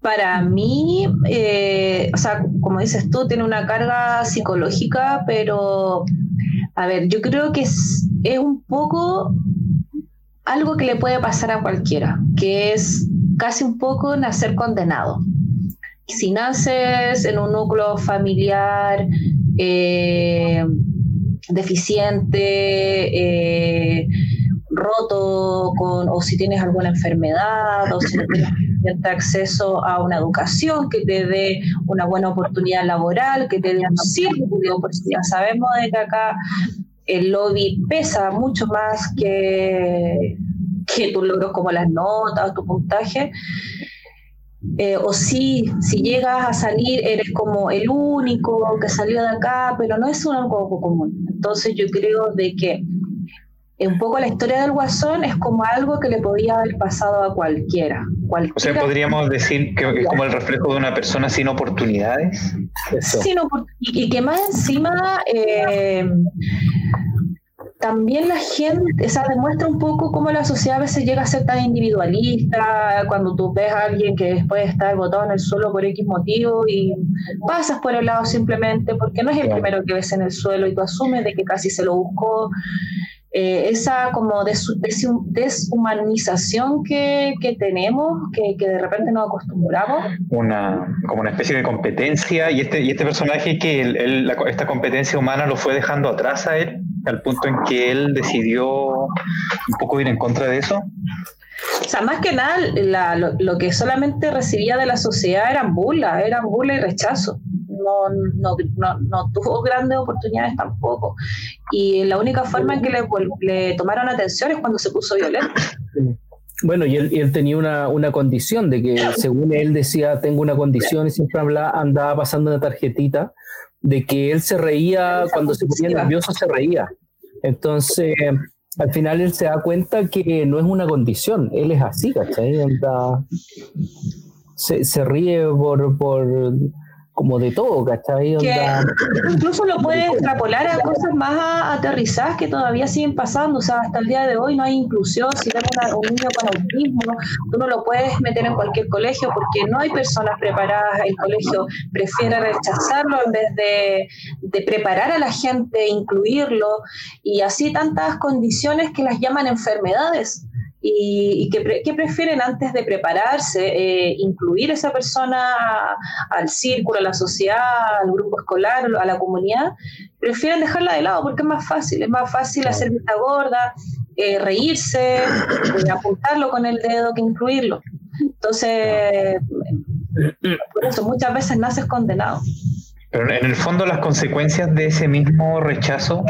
[SPEAKER 4] Para mí, eh, o sea, como dices tú, tiene una carga psicológica, pero, a ver, yo creo que es, es un poco algo que le puede pasar a cualquiera, que es casi un poco nacer condenado. Si naces en un núcleo familiar eh, deficiente, eh, roto, o si tienes alguna enfermedad, o si no tienes acceso a una educación que te dé una buena oportunidad laboral, que te dé un círculo, porque ya sabemos de que acá el lobby pesa mucho más que, que tus logros como las notas tu puntaje. Eh, o si, si llegas a salir, eres como el único que salió de acá, pero no es un algo común. Entonces yo creo de que un poco la historia del Guasón es como algo que le podía haber pasado a cualquiera.
[SPEAKER 5] O sea, podríamos decir que es como el reflejo de una persona sin oportunidades.
[SPEAKER 1] eso.
[SPEAKER 4] Sí, y que más encima, eh, también la gente, o sea, demuestra un poco cómo la sociedad a veces llega a ser tan individualista, cuando tú ves a alguien que después está botado en el suelo por X motivo y pasas por el lado simplemente porque no es el primero que ves en el suelo y tú asumes de que casi se lo buscó. Eh, esa como deshumanización que, que tenemos, que, que, de repente nos acostumbramos.
[SPEAKER 5] Una, como una especie de competencia y este, y este personaje que él, esta competencia humana lo fue dejando atrás a él, al punto en que él decidió un poco ir en contra de eso.
[SPEAKER 4] O sea, más que nada, la, lo, lo, que solamente recibía de la sociedad eran burlas, eran burlas y rechazo no, no, no, no, tuvo grandes oportunidades tampoco. Y la única forma en que le, le tomaron atención es cuando se puso violento.
[SPEAKER 1] Bueno, y él, y él tenía una, una, condición de que, según él decía, tengo una condición y siempre hablaba, andaba pasando una tarjetita de que él se reía, cuando se ponía nervioso se reía. Entonces, al final él se da cuenta que no es una condición, él es así, ¿cachai? Anda, se, se ríe por, por como de todo, ¿cachai?
[SPEAKER 4] incluso lo puedes extrapolar a cosas más aterrizadas que todavía siguen pasando. O sea, hasta el día de hoy no hay inclusión. Si tienes un niño con autismo, tú no lo puedes meter en cualquier colegio porque no hay personas preparadas. El colegio prefiere rechazarlo en vez de, de preparar a la gente, incluirlo. Y así tantas condiciones que las llaman enfermedades y, que, prefieren antes de prepararse, eh, incluir a esa persona al círculo, a la sociedad, al grupo escolar, a la comunidad, prefieren dejarla de lado porque es más fácil, es más fácil hacer vista gorda, eh, reírse, eh, apuntarlo con el dedo que incluirlo. Entonces, por eso muchas veces naces condenado.
[SPEAKER 5] Pero en el fondo las consecuencias de ese mismo rechazo,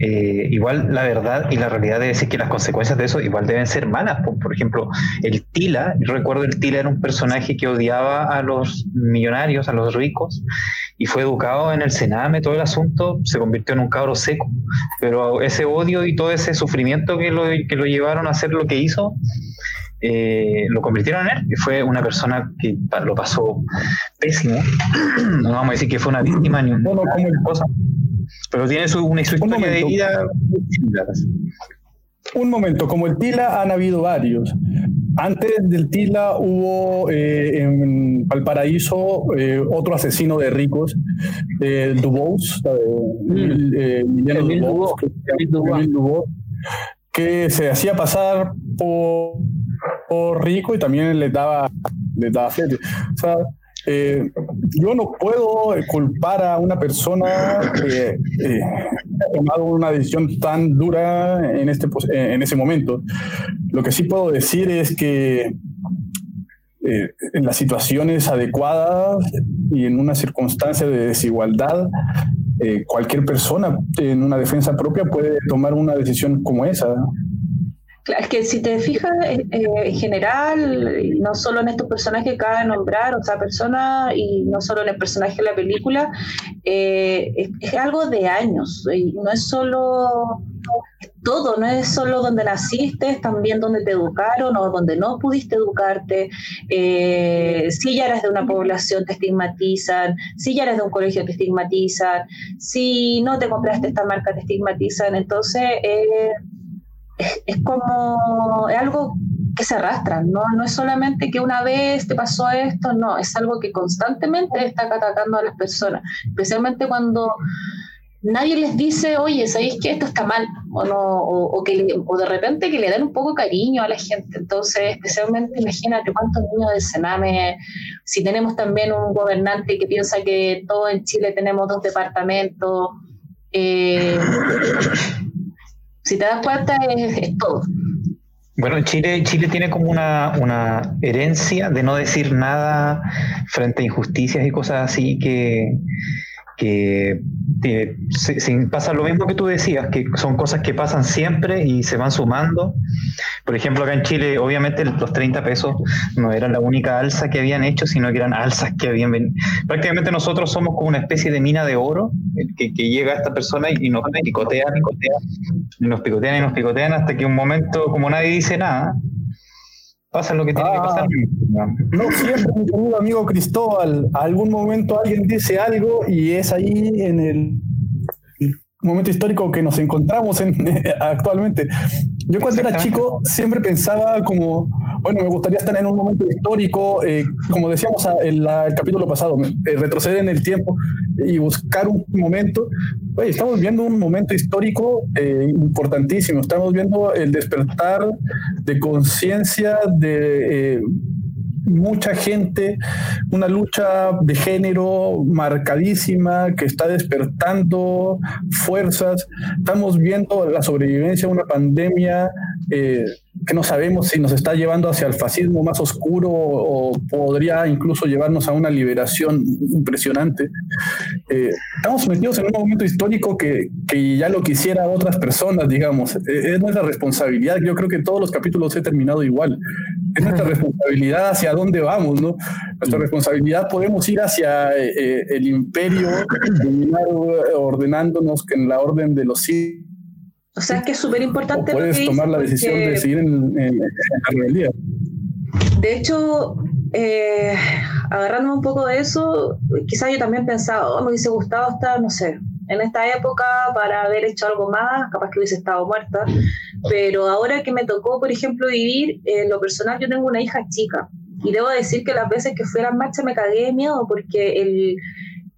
[SPEAKER 5] eh, igual la verdad y la realidad debe decir que las consecuencias de eso igual deben ser malas. Por, ejemplo, el Tila, recuerdo el Tila era un personaje que odiaba a los millonarios, a los ricos, y fue educado en el Sename, todo el asunto se convirtió en un cabro seco. Pero ese odio y todo ese sufrimiento que lo, que lo llevaron a hacer lo que hizo, eh, lo convirtieron en él, y fue una persona que lo pasó pésimo. No vamos a decir que fue una víctima ni una cosa, pero tiene su, una historia de vida.
[SPEAKER 3] Un momento, como el Tila han habido varios. Antes del Tila hubo eh, en Valparaíso eh, otro asesino de ricos, eh, Dubos, que se hacía pasar por rico y también le daba, le daba O sea, eh, yo no puedo culpar a una persona que eh, ha tomado una decisión tan dura en, este, en ese momento. Lo que sí puedo decir es que eh, en las situaciones adecuadas y en una circunstancia de desigualdad, cualquier persona en una defensa propia puede tomar una decisión como esa.
[SPEAKER 4] Claro, es que si te fijas eh, eh, en general, no solo en estos personajes que acaba de nombrar, o sea, persona, y no solo en el personaje de la película, eh, es, algo de años, no es solo todo, no es solo donde naciste, es también donde te educaron o donde no pudiste educarte. si ya eres de una población, te estigmatizan. Si ya eres de un colegio, te estigmatizan. Si no te compraste esta marca, te estigmatizan. Entonces, es, como es algo que se arrastra, ¿no? no es solamente que una vez te pasó esto, no, es algo que constantemente está atacando a las personas, especialmente cuando nadie les dice, oye, ¿sabéis que esto está mal? O, no, o, que o de repente que le den un poco cariño a la gente. Entonces, especialmente imagínate cuántos niños del Sename, si tenemos también un gobernante que piensa que todo en Chile tenemos dos departamentos. Eh, si te das cuenta, es, todo.
[SPEAKER 5] Bueno, Chile, Chile tiene como una, una, herencia de no decir nada frente a injusticias y cosas así que, que se, pasa lo mismo que tú decías, que son cosas que pasan siempre y se van sumando. Por ejemplo, acá en Chile, obviamente los 30 pesos no eran la única alza que habían hecho, sino que eran alzas que habían venido. Prácticamente nosotros somos como una especie de mina de oro que, que llega a esta persona y, nos picotean, y nos picotean y nos picotean hasta que un momento, como nadie dice nada, pasa lo que tiene que pasar.
[SPEAKER 3] Ah, no siempre, mi querido amigo Cristóbal, algún momento alguien dice algo y es ahí en el momento histórico que nos encontramos en, actualmente. Yo cuando era chico siempre pensaba como, bueno, me gustaría estar en un momento histórico, eh, como decíamos en el capítulo pasado, eh, retroceder en el tiempo y buscar un momento. Oye, estamos viendo un momento histórico eh, importantísimo, estamos viendo el despertar de conciencia de mucha gente, una lucha de género marcadísima que está despertando fuerzas. Estamos viendo la sobrevivencia de una pandemia eh, que no sabemos si nos está llevando hacia el fascismo más oscuro o, podría incluso llevarnos a una liberación impresionante. Eh, estamos metidos en un momento histórico que, que ya lo quisiera otras personas, digamos. Eh, es nuestra responsabilidad. Yo creo que todos los capítulos he terminado igual. Es nuestra responsabilidad hacia dónde vamos, ¿no? Nuestra responsabilidad podemos ir hacia eh, el imperio, ordenándonos en la orden de los siglos
[SPEAKER 4] o sea, es que es súper importante.
[SPEAKER 3] Puedes tomar la decisión de seguir en, la rebeldía.
[SPEAKER 4] De hecho, eh, agarrándome un poco de eso, quizás yo también pensaba, oh, me hubiese gustado estar, no sé, en esta época para haber hecho algo más, capaz que hubiese estado muerta, pero ahora que me tocó, por ejemplo, vivir, en lo personal, yo tengo una hija chica y debo decir que las veces que fui a la marcha me cagué de miedo porque el,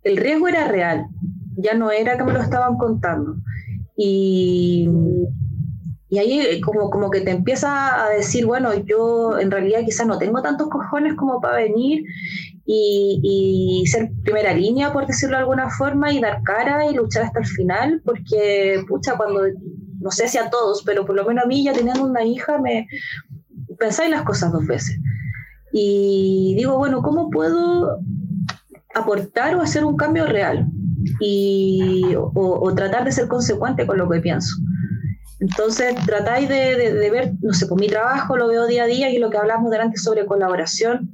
[SPEAKER 4] el riesgo era real, ya no era que me lo estaban contando. Y, y ahí eh, como, como que te empieza a decir, bueno, yo en realidad quizás no tengo tantos cojones como para venir y, y, ser primera línea, por decirlo de alguna forma, y dar cara y luchar hasta el final, porque, pucha, cuando, no sé si a todos, pero por lo menos a mí ya teniendo una hija, me pensáis las cosas dos veces. Y digo, bueno, ¿cómo puedo aportar o hacer un cambio real? Y, o, tratar de ser consecuente con lo que pienso. Entonces, tratáis de, de, ver, no sé, por pues mi trabajo lo veo día a día y lo que hablamos delante sobre colaboración.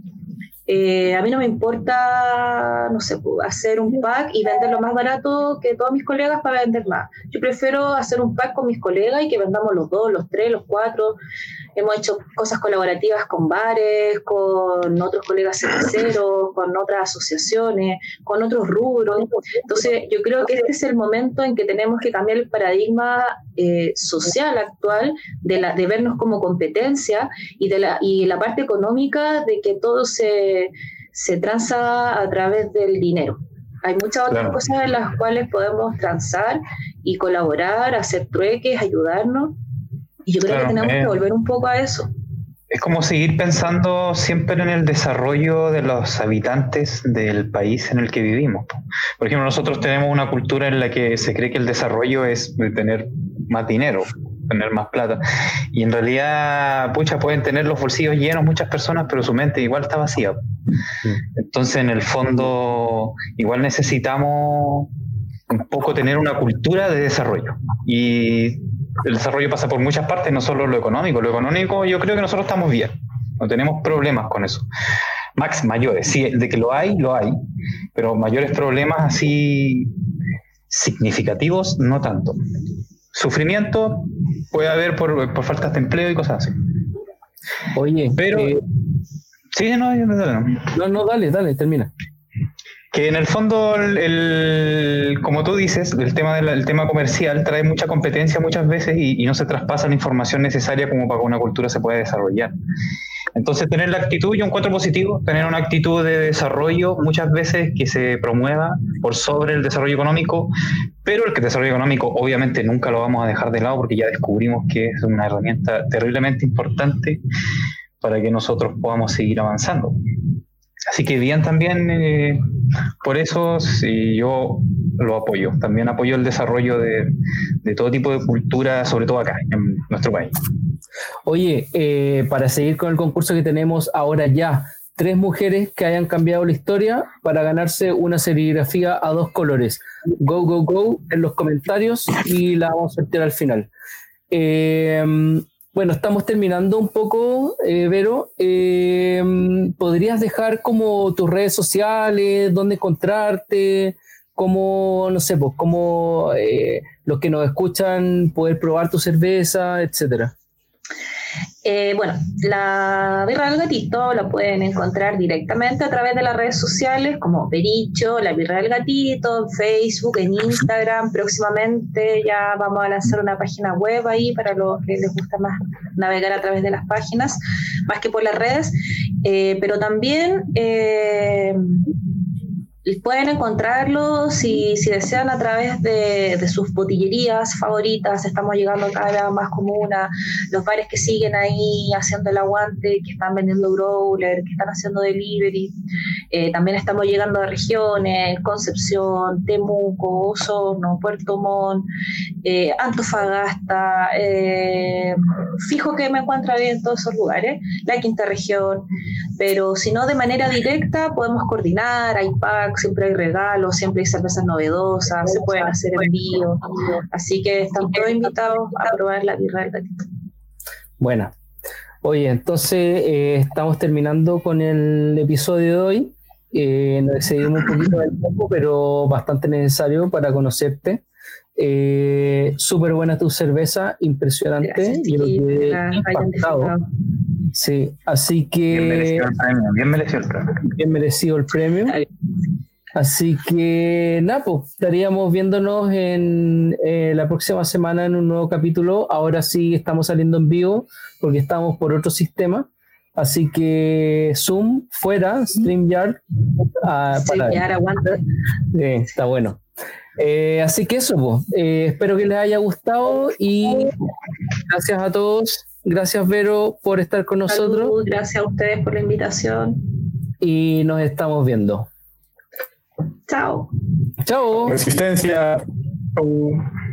[SPEAKER 4] Eh, a mí no me importa, no sé, pues, hacer un pack y venderlo más barato que todos mis colegas para vender más. Yo prefiero hacer un pack con mis colegas y que vendamos los dos, los tres, los cuatro. Hemos hecho cosas colaborativas con bares, con otros colegas cerveceros, con otras asociaciones, con otros rubros. Entonces, yo creo que este es el momento en que tenemos que cambiar el paradigma eh, social actual de, la, de vernos como competencia y, de la, y la parte económica de que todo se, se transa a través del dinero. Hay muchas otras cosas en las cuales podemos transar y colaborar, hacer trueques, ayudarnos y yo creo que tenemos que eh. volver un poco a eso.
[SPEAKER 5] Es como seguir pensando siempre en el desarrollo de los habitantes del país en el que vivimos. Por ejemplo, nosotros tenemos una cultura en la que se cree que el desarrollo es tener más dinero, tener más plata. Y en realidad, pucha, pueden tener los bolsillos llenos muchas personas, pero su mente igual está vacía. Entonces, en el fondo, igual necesitamos un poco tener una cultura de desarrollo. Y el desarrollo pasa por muchas partes, no solo lo económico. Lo económico yo creo que nosotros estamos bien, no tenemos problemas con eso. Max, mayores, sí, de que lo hay, lo hay, pero mayores problemas así significativos, no tanto. Sufrimiento puede haber por, por faltas de empleo y cosas así.
[SPEAKER 1] Oye,
[SPEAKER 5] pero... Eh, sí, no,
[SPEAKER 1] no, no, no, dale, dale, termina.
[SPEAKER 5] Que en el fondo, el, como tú dices, el tema, del, tema comercial trae mucha competencia muchas veces y, no se traspasa la información necesaria como para que una cultura se pueda desarrollar. Entonces, tener la actitud, yo encuentro positivo, tener una actitud de desarrollo muchas veces que se promueva por sobre el desarrollo económico, pero el desarrollo económico obviamente nunca lo vamos a dejar de lado porque ya descubrimos que es una herramienta terriblemente importante para que nosotros podamos seguir avanzando. Así que bien también, eh, por eso sí, yo lo apoyo. También apoyo el desarrollo de, todo tipo de cultura, sobre todo acá, en nuestro país.
[SPEAKER 1] Oye, eh, para seguir con el concurso que tenemos ahora ya, tres mujeres que hayan cambiado la historia para ganarse una serigrafía a dos colores. Go, go, go en los comentarios y la vamos a meter al final. Eh, bueno, estamos terminando un poco, eh, Vero. Eh, ¿Podrías dejar como tus redes sociales, dónde encontrarte, cómo, no sé, pues, cómo eh, los que nos escuchan poder probar tu cerveza, etcétera?
[SPEAKER 4] Eh, bueno, la birra del gatito la pueden encontrar directamente a través de las redes sociales como Pericho, la birra del gatito, en Facebook, en Instagram. Próximamente ya vamos a lanzar una página web ahí para los que les gusta más navegar a través de las páginas, más que por las redes. Eh, pero también eh, pueden encontrarlo si, si desean a través de, sus botillerías favoritas. Estamos llegando cada vez más comuna. Los bares que siguen ahí haciendo el aguante, que están vendiendo growler, que están haciendo delivery. Eh, también estamos llegando a regiones, Concepción, Temuco, Osorno, Puerto Montt, eh, Antofagasta. Eh, fijo que me encuentra bien en todos esos lugares, la quinta región. Pero si no de manera directa, podemos coordinar, hay packs, siempre hay regalos, siempre hay cervezas novedosas, se pueden hacer envíos. Así que están todos invitados a probar la birra del gatito.
[SPEAKER 1] Bueno, oye, entonces eh, estamos terminando con el episodio de hoy. Eh, nos excedimos un poquito del tiempo, pero bastante necesario para conocerte. Eh, Súper buena tu cerveza, impresionante. Yo lo que impactado. Sí, así que.
[SPEAKER 5] Bien merecido el premio. Bien merecido el premio.
[SPEAKER 1] Bien merecido el premio. Así que, nada, pues estaríamos viéndonos en eh, la próxima semana en un nuevo capítulo. Ahora sí estamos saliendo en vivo porque estamos por otro sistema. Así que Zoom fuera, StreamYard.
[SPEAKER 4] Uh, StreamYard aguanta.
[SPEAKER 1] está bueno. Eh, así que eso, pues, eh, espero que les haya gustado y gracias a todos. Gracias, Vero, por estar con nosotros.
[SPEAKER 4] Gracias a ustedes por la invitación.
[SPEAKER 1] Y nos estamos viendo.
[SPEAKER 4] Chao.
[SPEAKER 1] Chao.
[SPEAKER 3] Resistencia. Chao.